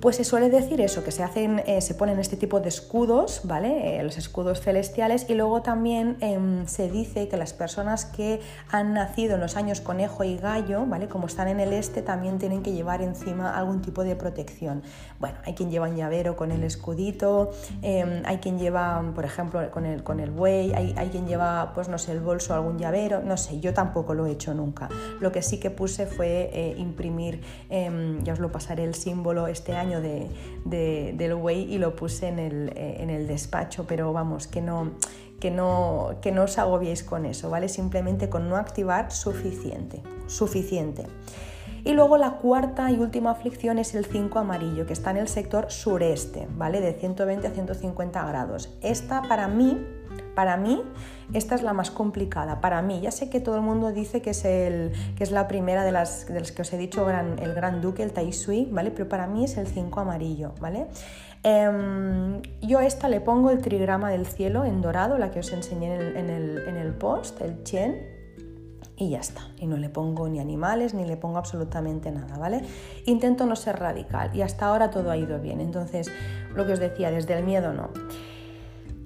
Pues se suele decir eso, que se hacen, eh, se ponen este tipo de escudos, ¿vale? Eh, los escudos celestiales, y luego también em, se dice que las personas que han nacido en los años conejo y gallo, ¿vale? Como están en el este, también tienen que llevar encima algún tipo de protección. Bueno, hay quien lleva un llavero con el escudito, em, hay quien lleva, por ejemplo, con el, con el buey, hay, hay, quien lleva, pues no sé, el bolso, algún llavero, no sé, yo tampoco lo he hecho nunca. Lo que sí que puse fue eh, imprimir, em, ya os lo pasaré el símbolo este año de, del Way y lo puse en el, eh, en el despacho, pero vamos, que no, que no, que no os agobiéis con eso, ¿vale? Simplemente con no activar suficiente, suficiente. Y luego la cuarta y última aflicción es el 5 amarillo, que está en el sector sureste, ¿vale? De 120 a 150 grados. Esta para mí para mí, esta es la más complicada. Para mí, ya sé que todo el mundo dice que es, el, que es la primera de las, que os he dicho, el Gran Duque, el Tai Sui, ¿vale? Pero para mí es el 5 amarillo, ¿vale? Em, yo a esta le pongo el trigrama del cielo en dorado, la que os enseñé en el, post, el Chien, y ya está. Y no le pongo ni animales ni le pongo absolutamente nada, ¿vale? Intento no ser radical y hasta ahora todo ha ido bien. Entonces, lo que os decía, desde el miedo no.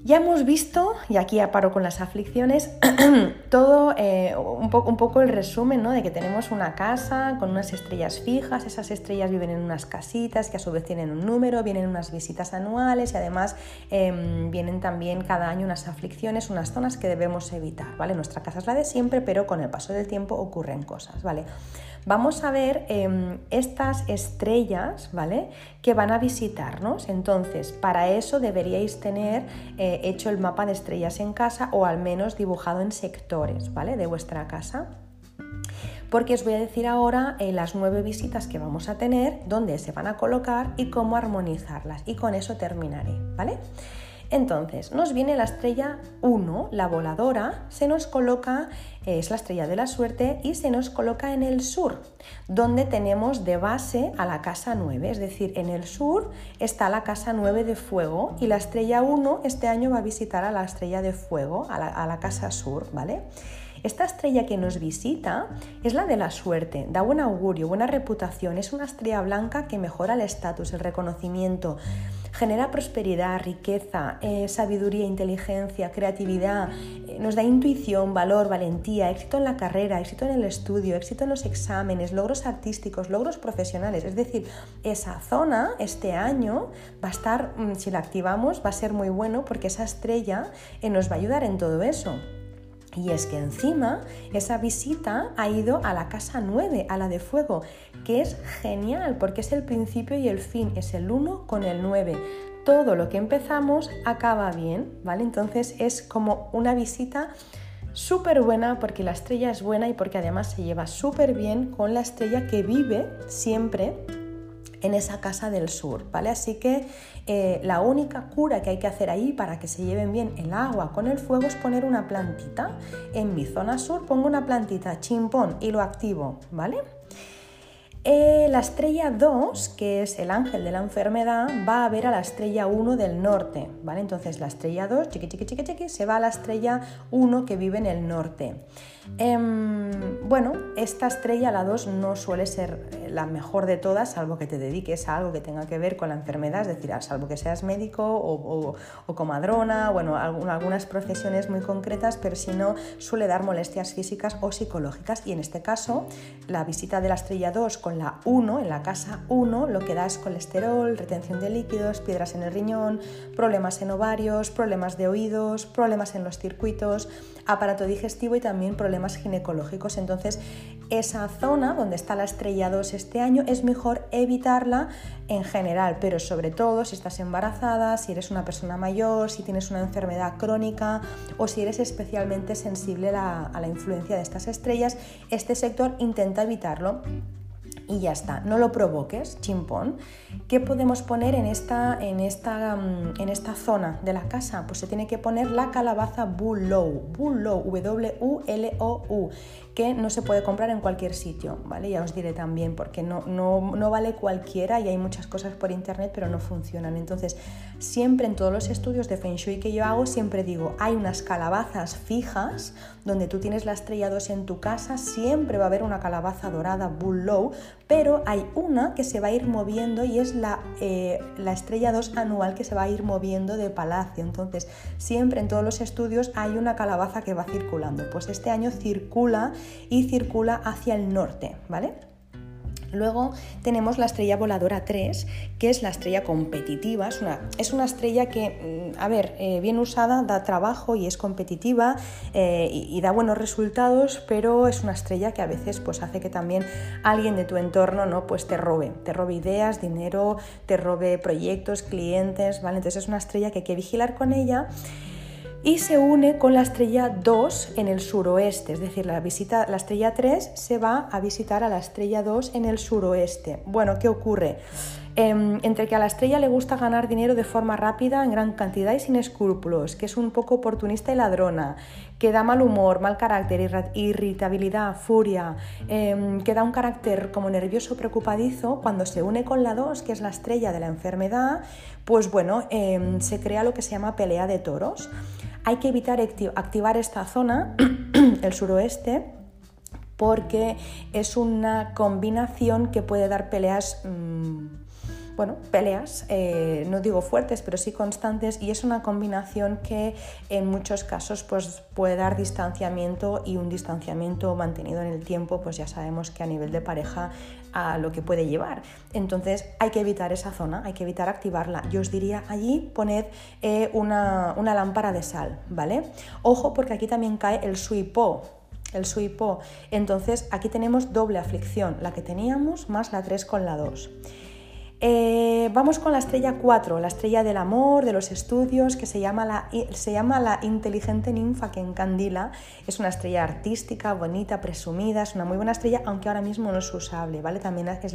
Ya hemos visto, y aquí ya paro con las aflicciones, [clears throat] todo eh, un, poco el resumen ¿no? de que tenemos una casa con unas estrellas fijas, esas estrellas viven en unas casitas que a su vez tienen un número, vienen unas visitas anuales y además eh, vienen también cada año unas aflicciones, unas zonas que debemos evitar. ¿vale? Nuestra casa es la de siempre, pero con el paso del tiempo ocurren cosas. ¿vale? Vamos a ver eh, estas estrellas ¿vale? que van a visitarnos. Entonces, para eso deberíais tener hecho el mapa de estrellas en casa o al menos dibujado en sectores ¿vale? de vuestra casa. Porque os voy a decir ahora eh, las nueve visitas que vamos a tener, dónde se van a colocar y cómo armonizarlas. Y con eso terminaré, ¿vale? Entonces, nos viene la estrella 1, la voladora, se nos coloca, eh, es la estrella de la suerte, y se nos coloca en el sur, donde tenemos de base a la casa 9, es decir, en el sur está la casa 9 de fuego y la estrella 1 este año va a visitar a la estrella de fuego, a la, a la casa sur, ¿vale? Esta estrella que nos visita es la de la suerte, da buen augurio, buena reputación, es una estrella blanca que mejora el estatus, el reconocimiento, genera prosperidad, riqueza, eh, sabiduría, inteligencia, creatividad, eh, nos da intuición, valor, valentía, éxito en la carrera, éxito en el estudio, éxito en los exámenes, logros artísticos, logros profesionales. Es decir, esa zona este año va a estar, mm, si la activamos, va a ser muy bueno porque esa estrella eh, nos va a ayudar en todo eso. Y es que encima esa visita ha ido a la casa 9, a la de fuego, que es genial porque es el principio y el fin, es el 1 con el 9. Todo lo que empezamos acaba bien, ¿vale? Entonces es como una visita súper buena porque la estrella es buena y porque además se lleva súper bien con la estrella que vive siempre en esa casa del sur, ¿vale? Así que eh, la única cura que hay que hacer ahí para que se lleven bien el agua con el fuego es poner una plantita. En mi zona sur pongo una plantita chimpón y lo activo, ¿vale? Eh, la estrella 2, que es el ángel de la enfermedad, va a ver a la estrella 1 del norte, ¿vale? Entonces la estrella 2, chiqui, chiqui, chiqui, chiqui, se va a la estrella 1 que vive en el norte. Em, bueno, esta estrella, la 2, no suele ser eh, la mejor de todas, salvo que te dediques a algo que tenga que ver con la enfermedad, es decir, salvo que seas médico o, comadrona, bueno, algunas profesiones muy concretas, pero si no, suele dar molestias físicas o psicológicas. Y en este caso, la visita de la estrella 2 con la 1, en la casa 1, lo que da es colesterol, retención de líquidos, piedras en el riñón, problemas en ovarios, problemas de oídos, problemas en los circuitos, aparato digestivo y también problemas ginecológicos. Entonces, esa zona donde está la estrella 2 este año es mejor evitarla en general, pero sobre todo si estás embarazada, si eres una persona mayor, si tienes una enfermedad crónica o si eres especialmente sensible a la influencia de estas estrellas, este sector intenta evitarlo y ya está, no lo provoques, chimpón. ¿Qué podemos poner en esta, en esta, mm, en esta zona de la casa? Pues se tiene que poner la calabaza Bullow, Bullow, W-U-L-O-U, que no se puede comprar en cualquier sitio, ¿vale? Ya os diré también, porque no, no, no vale cualquiera y hay muchas cosas por internet, pero no funcionan. Entonces, siempre en todos los estudios de Feng Shui que yo hago, siempre digo, hay unas calabazas fijas, donde tú tienes la estrella 2 en tu casa, siempre va a haber una calabaza dorada Bullow, pero hay una que se va a ir moviendo y es la, eh, la estrella 2 anual que se va a ir moviendo de palacio. Entonces, siempre en todos los estudios hay una calabaza que va circulando. Pues este año circula y circula hacia el norte, ¿vale? Luego tenemos la estrella voladora 3, que es la estrella competitiva. Es una, es una estrella que, mm, a ver, eh, bien usada da trabajo y es competitiva eh, y, da buenos resultados, pero es una estrella que a veces pues, hace que también alguien de tu entorno ¿no? pues, te robe. Te robe ideas, dinero, te robe proyectos, clientes, ¿vale? Entonces es una estrella que hay que vigilar con ella y se une con la estrella 2 en el suroeste, es decir, la, visita, la estrella 3 se va a visitar a la estrella 2 en el suroeste. Bueno, ¿qué ocurre? Em, entre que a la estrella le gusta ganar dinero de forma rápida, en gran cantidad y sin escrúpulos, que es un poco oportunista y ladrona, que da mal humor, mal carácter, irritabilidad, furia, em, que da un carácter como nervioso, preocupadizo, cuando se une con la 2, que es la estrella de la enfermedad, pues bueno, em, se crea lo que se llama pelea de toros. Hay que evitar activar esta zona, [clears throat] el suroeste, porque es una combinación que puede dar peleas... Mm, bueno, peleas, eh, no digo fuertes, pero sí constantes, y es una combinación que en muchos casos pues, puede dar distanciamiento y un distanciamiento mantenido en el tiempo, pues ya sabemos que a nivel de pareja a lo que puede llevar. Entonces hay que evitar esa zona, hay que evitar activarla. Yo os diría allí poned eh, una, lámpara de sal, ¿vale? Ojo porque aquí también cae el suipo, el suipo. Entonces aquí tenemos doble aflicción, la que teníamos más la 3 con la 2. Eh, vamos con la estrella 4, la estrella del amor, de los estudios, que se llama, la, se llama la inteligente ninfa que encandila. Es una estrella artística, bonita, presumida, es una muy buena estrella, aunque ahora mismo no es usable, ¿vale? También es,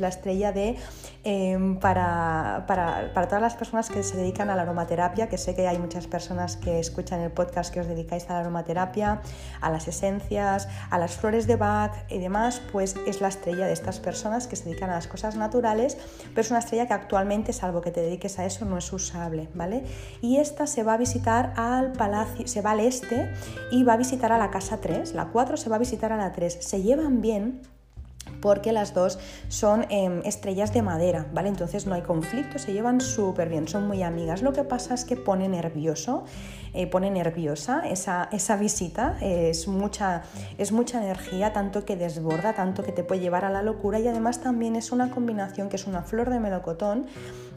la estrella de, em, para, para, para, todas las personas que se dedican a la aromaterapia, que sé que hay muchas personas que escuchan el podcast que os dedicáis a la aromaterapia, a las esencias, a las flores de Bach y demás, pues es la estrella de estas personas que se dedican a las cosas naturales pero es una estrella que actualmente, salvo que te dediques a eso, no es usable, ¿vale? Y esta se va a visitar al palacio, se va al este y va a visitar a la casa 3, la 4 se va a visitar a la 3. Se llevan bien, porque las dos son em, estrellas de madera, ¿vale? Entonces no hay conflicto, se llevan súper bien, son muy amigas. Lo que pasa es que pone nervioso, eh, pone nerviosa. Esa, esa visita, es, mucha, es mucha energía, tanto que desborda, tanto que te puede llevar a la locura. Y además también es una combinación que es una flor de melocotón.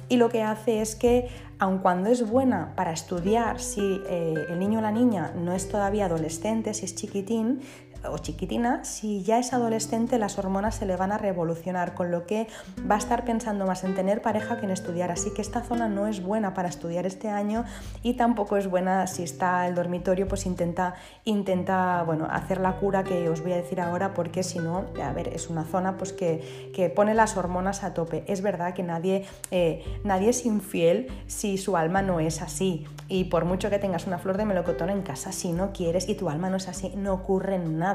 Y lo que hace es que aun cuando es buena para estudiar si eh, el niño o la niña no es todavía adolescente, si es chiquitín, o chiquitina, si ya es adolescente las hormonas se le van a revolucionar, con lo que va a estar pensando más en tener pareja que en estudiar. Así que esta zona no es buena para estudiar este año y tampoco es buena si está el dormitorio, pues intenta, intenta bueno, hacer la cura que os voy a decir ahora, porque si no, a ver, es una zona pues, que, que pone las hormonas a tope. Es verdad que nadie, eh, nadie es infiel si su alma no es así. Y por mucho que tengas una flor de melocotón en casa, si no quieres y tu alma no es así, no ocurre nada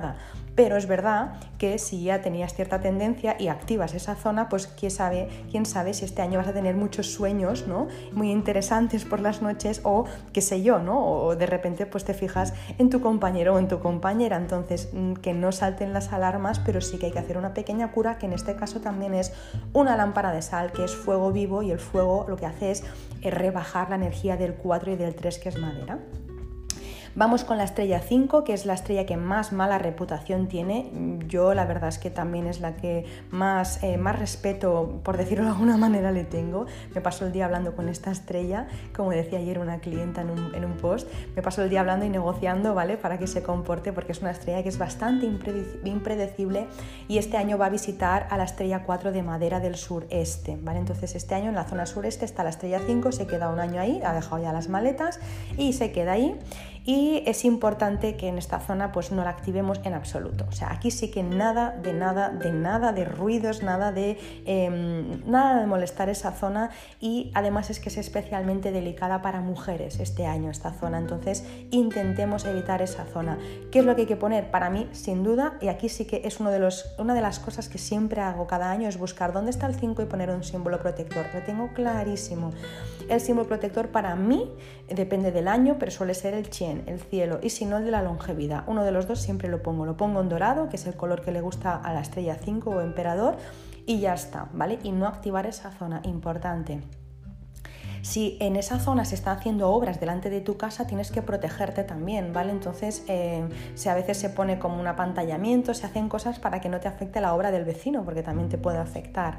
pero es verdad que si ya tenías cierta tendencia y activas esa zona, pues quién sabe, quién sabe si este año vas a tener muchos sueños, ¿no? Muy interesantes por las noches o qué sé yo, ¿no? O de repente pues te fijas en tu compañero o en tu compañera. Entonces, mm, que no salten las alarmas, pero sí que hay que hacer una pequeña cura, que en este caso también es una lámpara de sal, que es fuego vivo y el fuego lo que hace es rebajar la energía del 4 y del 3, que es madera. Vamos con la estrella 5, que es la estrella que más mala reputación tiene. Yo la verdad es que también es la que más, eh, más respeto, por decirlo de alguna manera, le tengo. Me paso el día hablando con esta estrella, como decía ayer una clienta en un, en un post, me paso el día hablando y negociando, ¿vale? Para que se comporte, porque es una estrella que es bastante impredecible y este año va a visitar a la estrella 4 de madera del sureste, ¿vale? Entonces este año en la zona sureste está la estrella 5, se queda un año ahí, ha dejado ya las maletas y se queda ahí y es importante que en esta zona pues no la activemos en absoluto. O sea, aquí sí que nada de nada, de nada de ruidos, nada de, em, nada de molestar esa zona y además es que es especialmente delicada para mujeres este año esta zona, entonces intentemos evitar esa zona. ¿Qué es lo que hay que poner? Para mí, sin duda, y aquí sí que es uno de los, una de las cosas que siempre hago cada año, es buscar dónde está el 5 y poner un símbolo protector. Lo tengo clarísimo. El símbolo protector para mí depende del año, pero suele ser el chien, el cielo, y si no el de la longevidad. Uno de los dos siempre lo pongo. Lo pongo en dorado, que es el color que le gusta a la estrella 5 o emperador, y ya está, ¿vale? Y no activar esa zona, importante. Si en esa zona se están haciendo obras delante de tu casa, tienes que protegerte también, ¿vale? Entonces, eh, si a veces se pone como un apantallamiento, se hacen cosas para que no te afecte la obra del vecino, porque también te puede afectar.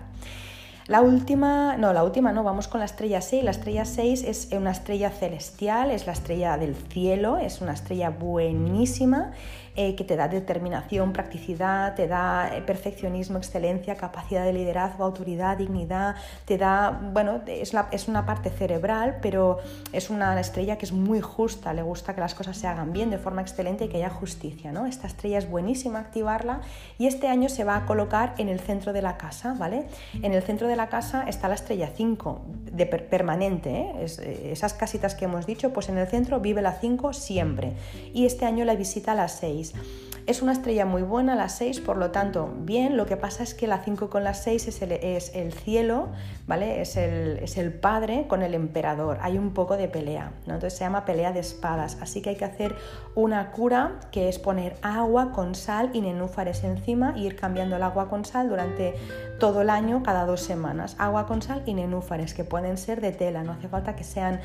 La última, no, la última no, vamos con la estrella 6. La estrella 6 es una estrella celestial, es la estrella del cielo, es una estrella buenísima eh, que te da determinación, practicidad, te da eh, perfeccionismo, excelencia, capacidad de liderazgo, autoridad, dignidad, te da, bueno, es, es una parte cerebral, pero es una estrella que es muy justa, le gusta que las cosas se hagan bien, de forma excelente y que haya justicia, ¿no? Esta estrella es buenísima activarla y este año se va a colocar en el centro de la casa, ¿vale? En el centro de la casa está la estrella 5, de permanente, ¿eh? esas casitas que hemos dicho, pues en el centro vive la 5 siempre y este año la visita la 6. families Es una estrella muy buena, la 6, por lo tanto, bien, lo que pasa es que la 5 con la 6 es el, es el cielo, ¿vale? Es el, es el, padre con el emperador, hay un poco de pelea, ¿no? Entonces se llama pelea de espadas, así que hay que hacer una cura que es poner agua con sal y nenúfares encima e ir cambiando el agua con sal durante todo el año, cada dos semanas. Agua con sal y nenúfares, que pueden ser de tela, no hace falta que sean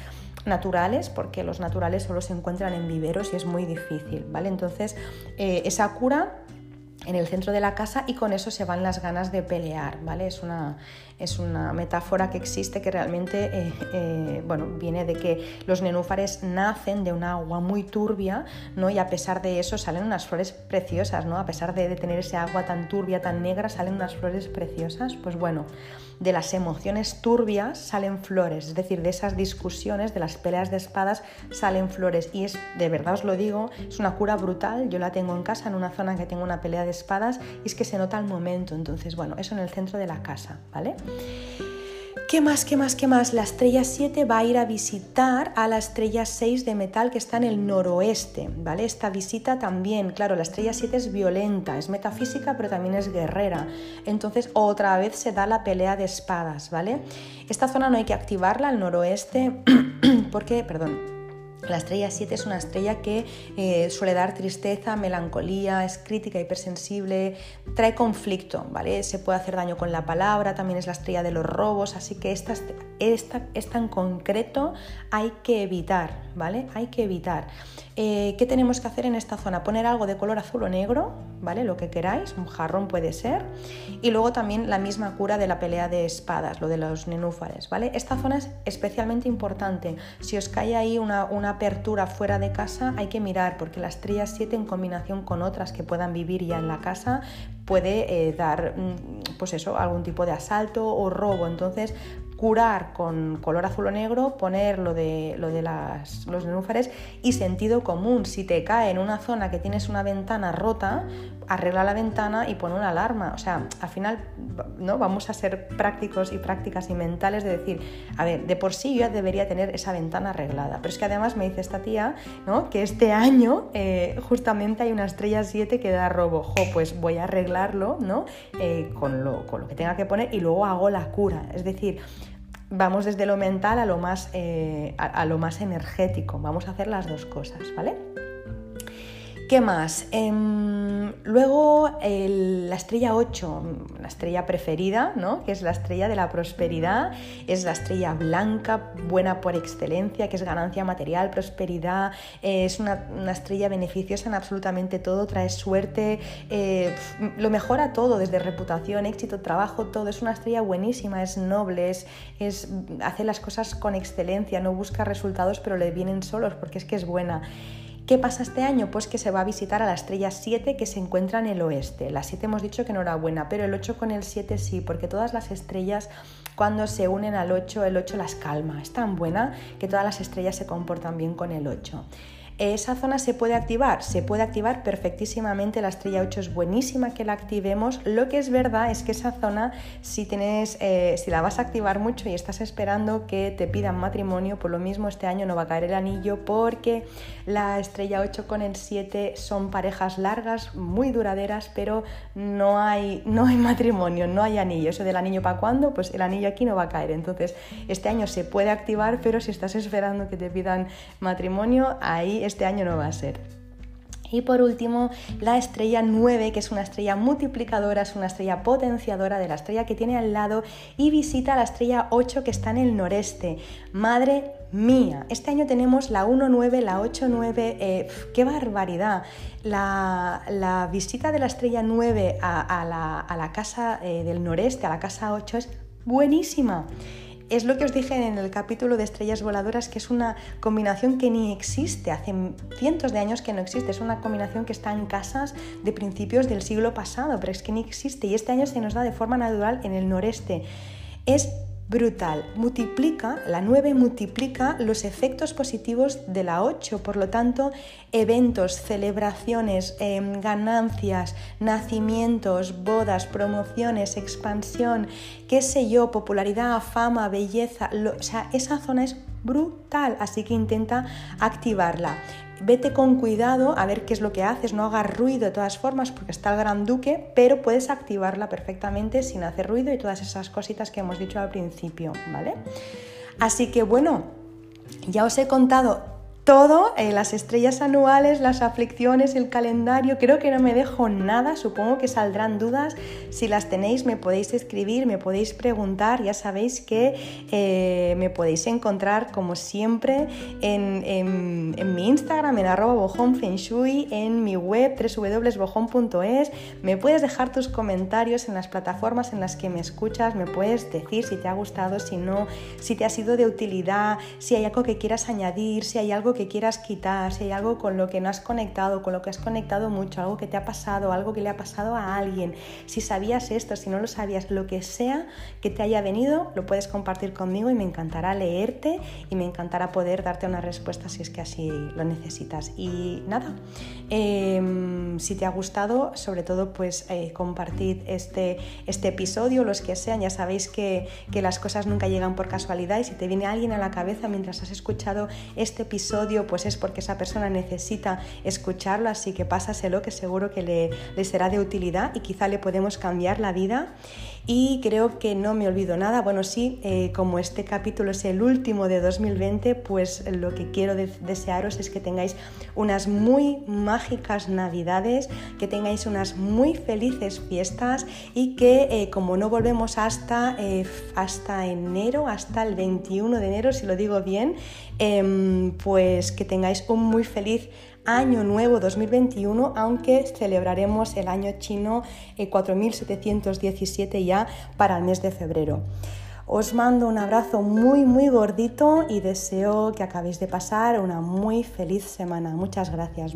naturales, porque los naturales solo se encuentran en viveros y es muy difícil, ¿vale? Entonces, eh, esa cura en el centro de la casa y con eso se van las ganas de pelear, ¿vale? Es una, es una metáfora que existe que realmente eh, eh, bueno, viene de que los nenúfares nacen de un agua muy turbia ¿no? y a pesar de eso salen unas flores preciosas, ¿no? a pesar de, de tener ese agua tan turbia, tan negra, salen unas flores preciosas. Pues bueno, de las emociones turbias salen flores, es decir, de esas discusiones, de las peleas de espadas salen flores y es, de verdad os lo digo, es una cura brutal, yo la tengo en casa, en una zona que tengo una pelea de espadas y es que se nota el momento, entonces bueno, eso en el centro de la casa, ¿vale? ¿Qué más, qué más, qué más? La estrella 7 va a ir a visitar a la estrella 6 de metal que está en el noroeste, ¿vale? Esta visita también, claro, la estrella 7 es violenta, es metafísica, pero también es guerrera. Entonces, otra vez se da la pelea de espadas, ¿vale? Esta zona no hay que activarla, al noroeste, [clears throat] porque, perdón, la estrella 7 es una estrella que eh, suele dar tristeza, melancolía, es crítica, hipersensible, trae conflicto, ¿vale? Se puede hacer daño con la palabra, también es la estrella de los robos, así que esta, esta, esta en concreto hay que evitar, ¿vale? Hay que evitar. Eh, ¿Qué tenemos que hacer en esta zona? Poner algo de color azul o negro, ¿vale? Lo que queráis, un jarrón puede ser. Y luego también la misma cura de la pelea de espadas, lo de los nenúfares, ¿vale? Esta zona es especialmente importante. Si os cae ahí una, apertura fuera de casa, hay que mirar, porque la estrella 7 en combinación con otras que puedan vivir ya en la casa puede eh, dar, mm, pues eso, algún tipo de asalto o robo. Entonces, curar con color azul o negro, poner lo de, lo de los nenúfares y sentido común. Si te cae en una zona que tienes una ventana rota, arregla la ventana y pone una alarma. O sea, al final ¿no? vamos a ser prácticos y prácticas y mentales de decir, a ver, de por sí yo ya debería tener esa ventana arreglada. Pero es que además me dice esta tía ¿no? que este año eh, justamente hay una estrella 7 que da robo. Jo, pues voy a arreglarlo ¿no? Eh, con, lo, con lo que tenga que poner y luego hago la cura. Es decir, vamos desde lo mental a lo más, eh, a, lo más energético. Vamos a hacer las dos cosas, ¿vale? ¿Qué más? Em, luego la estrella 8, la estrella preferida, ¿no? que es la estrella de la prosperidad, es la estrella blanca, buena por excelencia, que es ganancia material, prosperidad, eh, es una, estrella beneficiosa en absolutamente todo, trae suerte, eh, lo mejora todo, desde reputación, éxito, trabajo, todo. Es una estrella buenísima, es noble, es, es, hace las cosas con excelencia, no busca resultados, pero le vienen solos porque es que es buena. ¿Qué pasa este año? Pues que se va a visitar a la estrella 7 que se encuentra en el oeste. La 7 hemos dicho que no era buena, pero el 8 con el 7 sí, porque todas las estrellas cuando se unen al 8, el 8 las calma. Es tan buena que todas las estrellas se comportan bien con el 8. ¿Esa zona se puede activar? Se puede activar perfectísimamente, la estrella 8 es buenísima que la activemos. Lo que es verdad es que esa zona, si, tienes, eh, si la vas a activar mucho y estás esperando que te pidan matrimonio, por lo mismo este año no va a caer el anillo porque la estrella 8 con el 7 son parejas largas, muy duraderas, pero no hay, no hay matrimonio, no hay anillo. Eso del anillo para cuándo, pues el anillo aquí no va a caer. Entonces, este año se puede activar, pero si estás esperando que te pidan matrimonio, ahí este año no va a ser. Y por último, la estrella 9, que es una estrella multiplicadora, es una estrella potenciadora de la estrella que tiene al lado y visita la estrella 8 que está en el noreste. Madre mía, este año tenemos la 1-9, la 8-9, eh, qué barbaridad. La, visita de la estrella 9 a, la, casa eh, del noreste, a la casa 8, es buenísima. Es lo que os dije en el capítulo de estrellas voladoras, que es una combinación que ni existe, hace cientos de años que no existe, es una combinación que está en casas de principios del siglo pasado, pero es que ni existe y este año se nos da de forma natural en el noreste. Es brutal. Multiplica, la 9 multiplica los efectos positivos de la 8, por lo tanto, eventos, celebraciones, em, ganancias, nacimientos, bodas, promociones, expansión, qué sé yo, popularidad, fama, belleza, o sea, esa zona es brutal, así que intenta activarla. Vete con cuidado a ver qué es lo que haces, no hagas ruido de todas formas porque está el gran duque, pero puedes activarla perfectamente sin hacer ruido y todas esas cositas que hemos dicho al principio, ¿vale? Así que bueno, ya os he contado todo, eh, las estrellas anuales, las aflicciones, el calendario, creo que no me dejo nada, supongo que saldrán dudas, si las tenéis me podéis escribir, me podéis preguntar, ya sabéis que eh, me podéis encontrar como siempre en, mi Instagram, en arroba bojonfenshui, en mi web www.bojon.es, me puedes dejar tus comentarios en las plataformas en las que me escuchas, me puedes decir si te ha gustado, si no, si te ha sido de utilidad, si hay algo que quieras añadir, si hay algo que quieras quitar, si hay algo con lo que no has conectado, con lo que has conectado mucho, algo que te ha pasado, algo que le ha pasado a alguien, si sabías esto, si no lo sabías, lo que sea que te haya venido, lo puedes compartir conmigo y me encantará leerte y me encantará poder darte una respuesta si es que así lo necesitas. Y nada, em, si te ha gustado, sobre todo pues eh, compartid este, este episodio, los que sean, ya sabéis que, que las cosas nunca llegan por casualidad y si te viene alguien a la cabeza mientras has escuchado este episodio, pues es porque esa persona necesita escucharlo, así que pásaselo que seguro que le, será de utilidad y quizá le podemos cambiar la vida. Y creo que no me olvido nada, bueno sí, eh, como este capítulo es el último de 2020, pues lo que quiero desearos es que tengáis unas muy mágicas navidades, que tengáis unas muy felices fiestas y que eh, como no volvemos hasta, eh, hasta enero, hasta el 21 de enero, si lo digo bien, em, pues que tengáis un muy feliz Año Nuevo 2021, aunque celebraremos el año chino eh, 4717 ya para el mes de febrero. Os mando un abrazo muy, muy gordito y deseo que acabéis de pasar una muy feliz semana. Muchas gracias.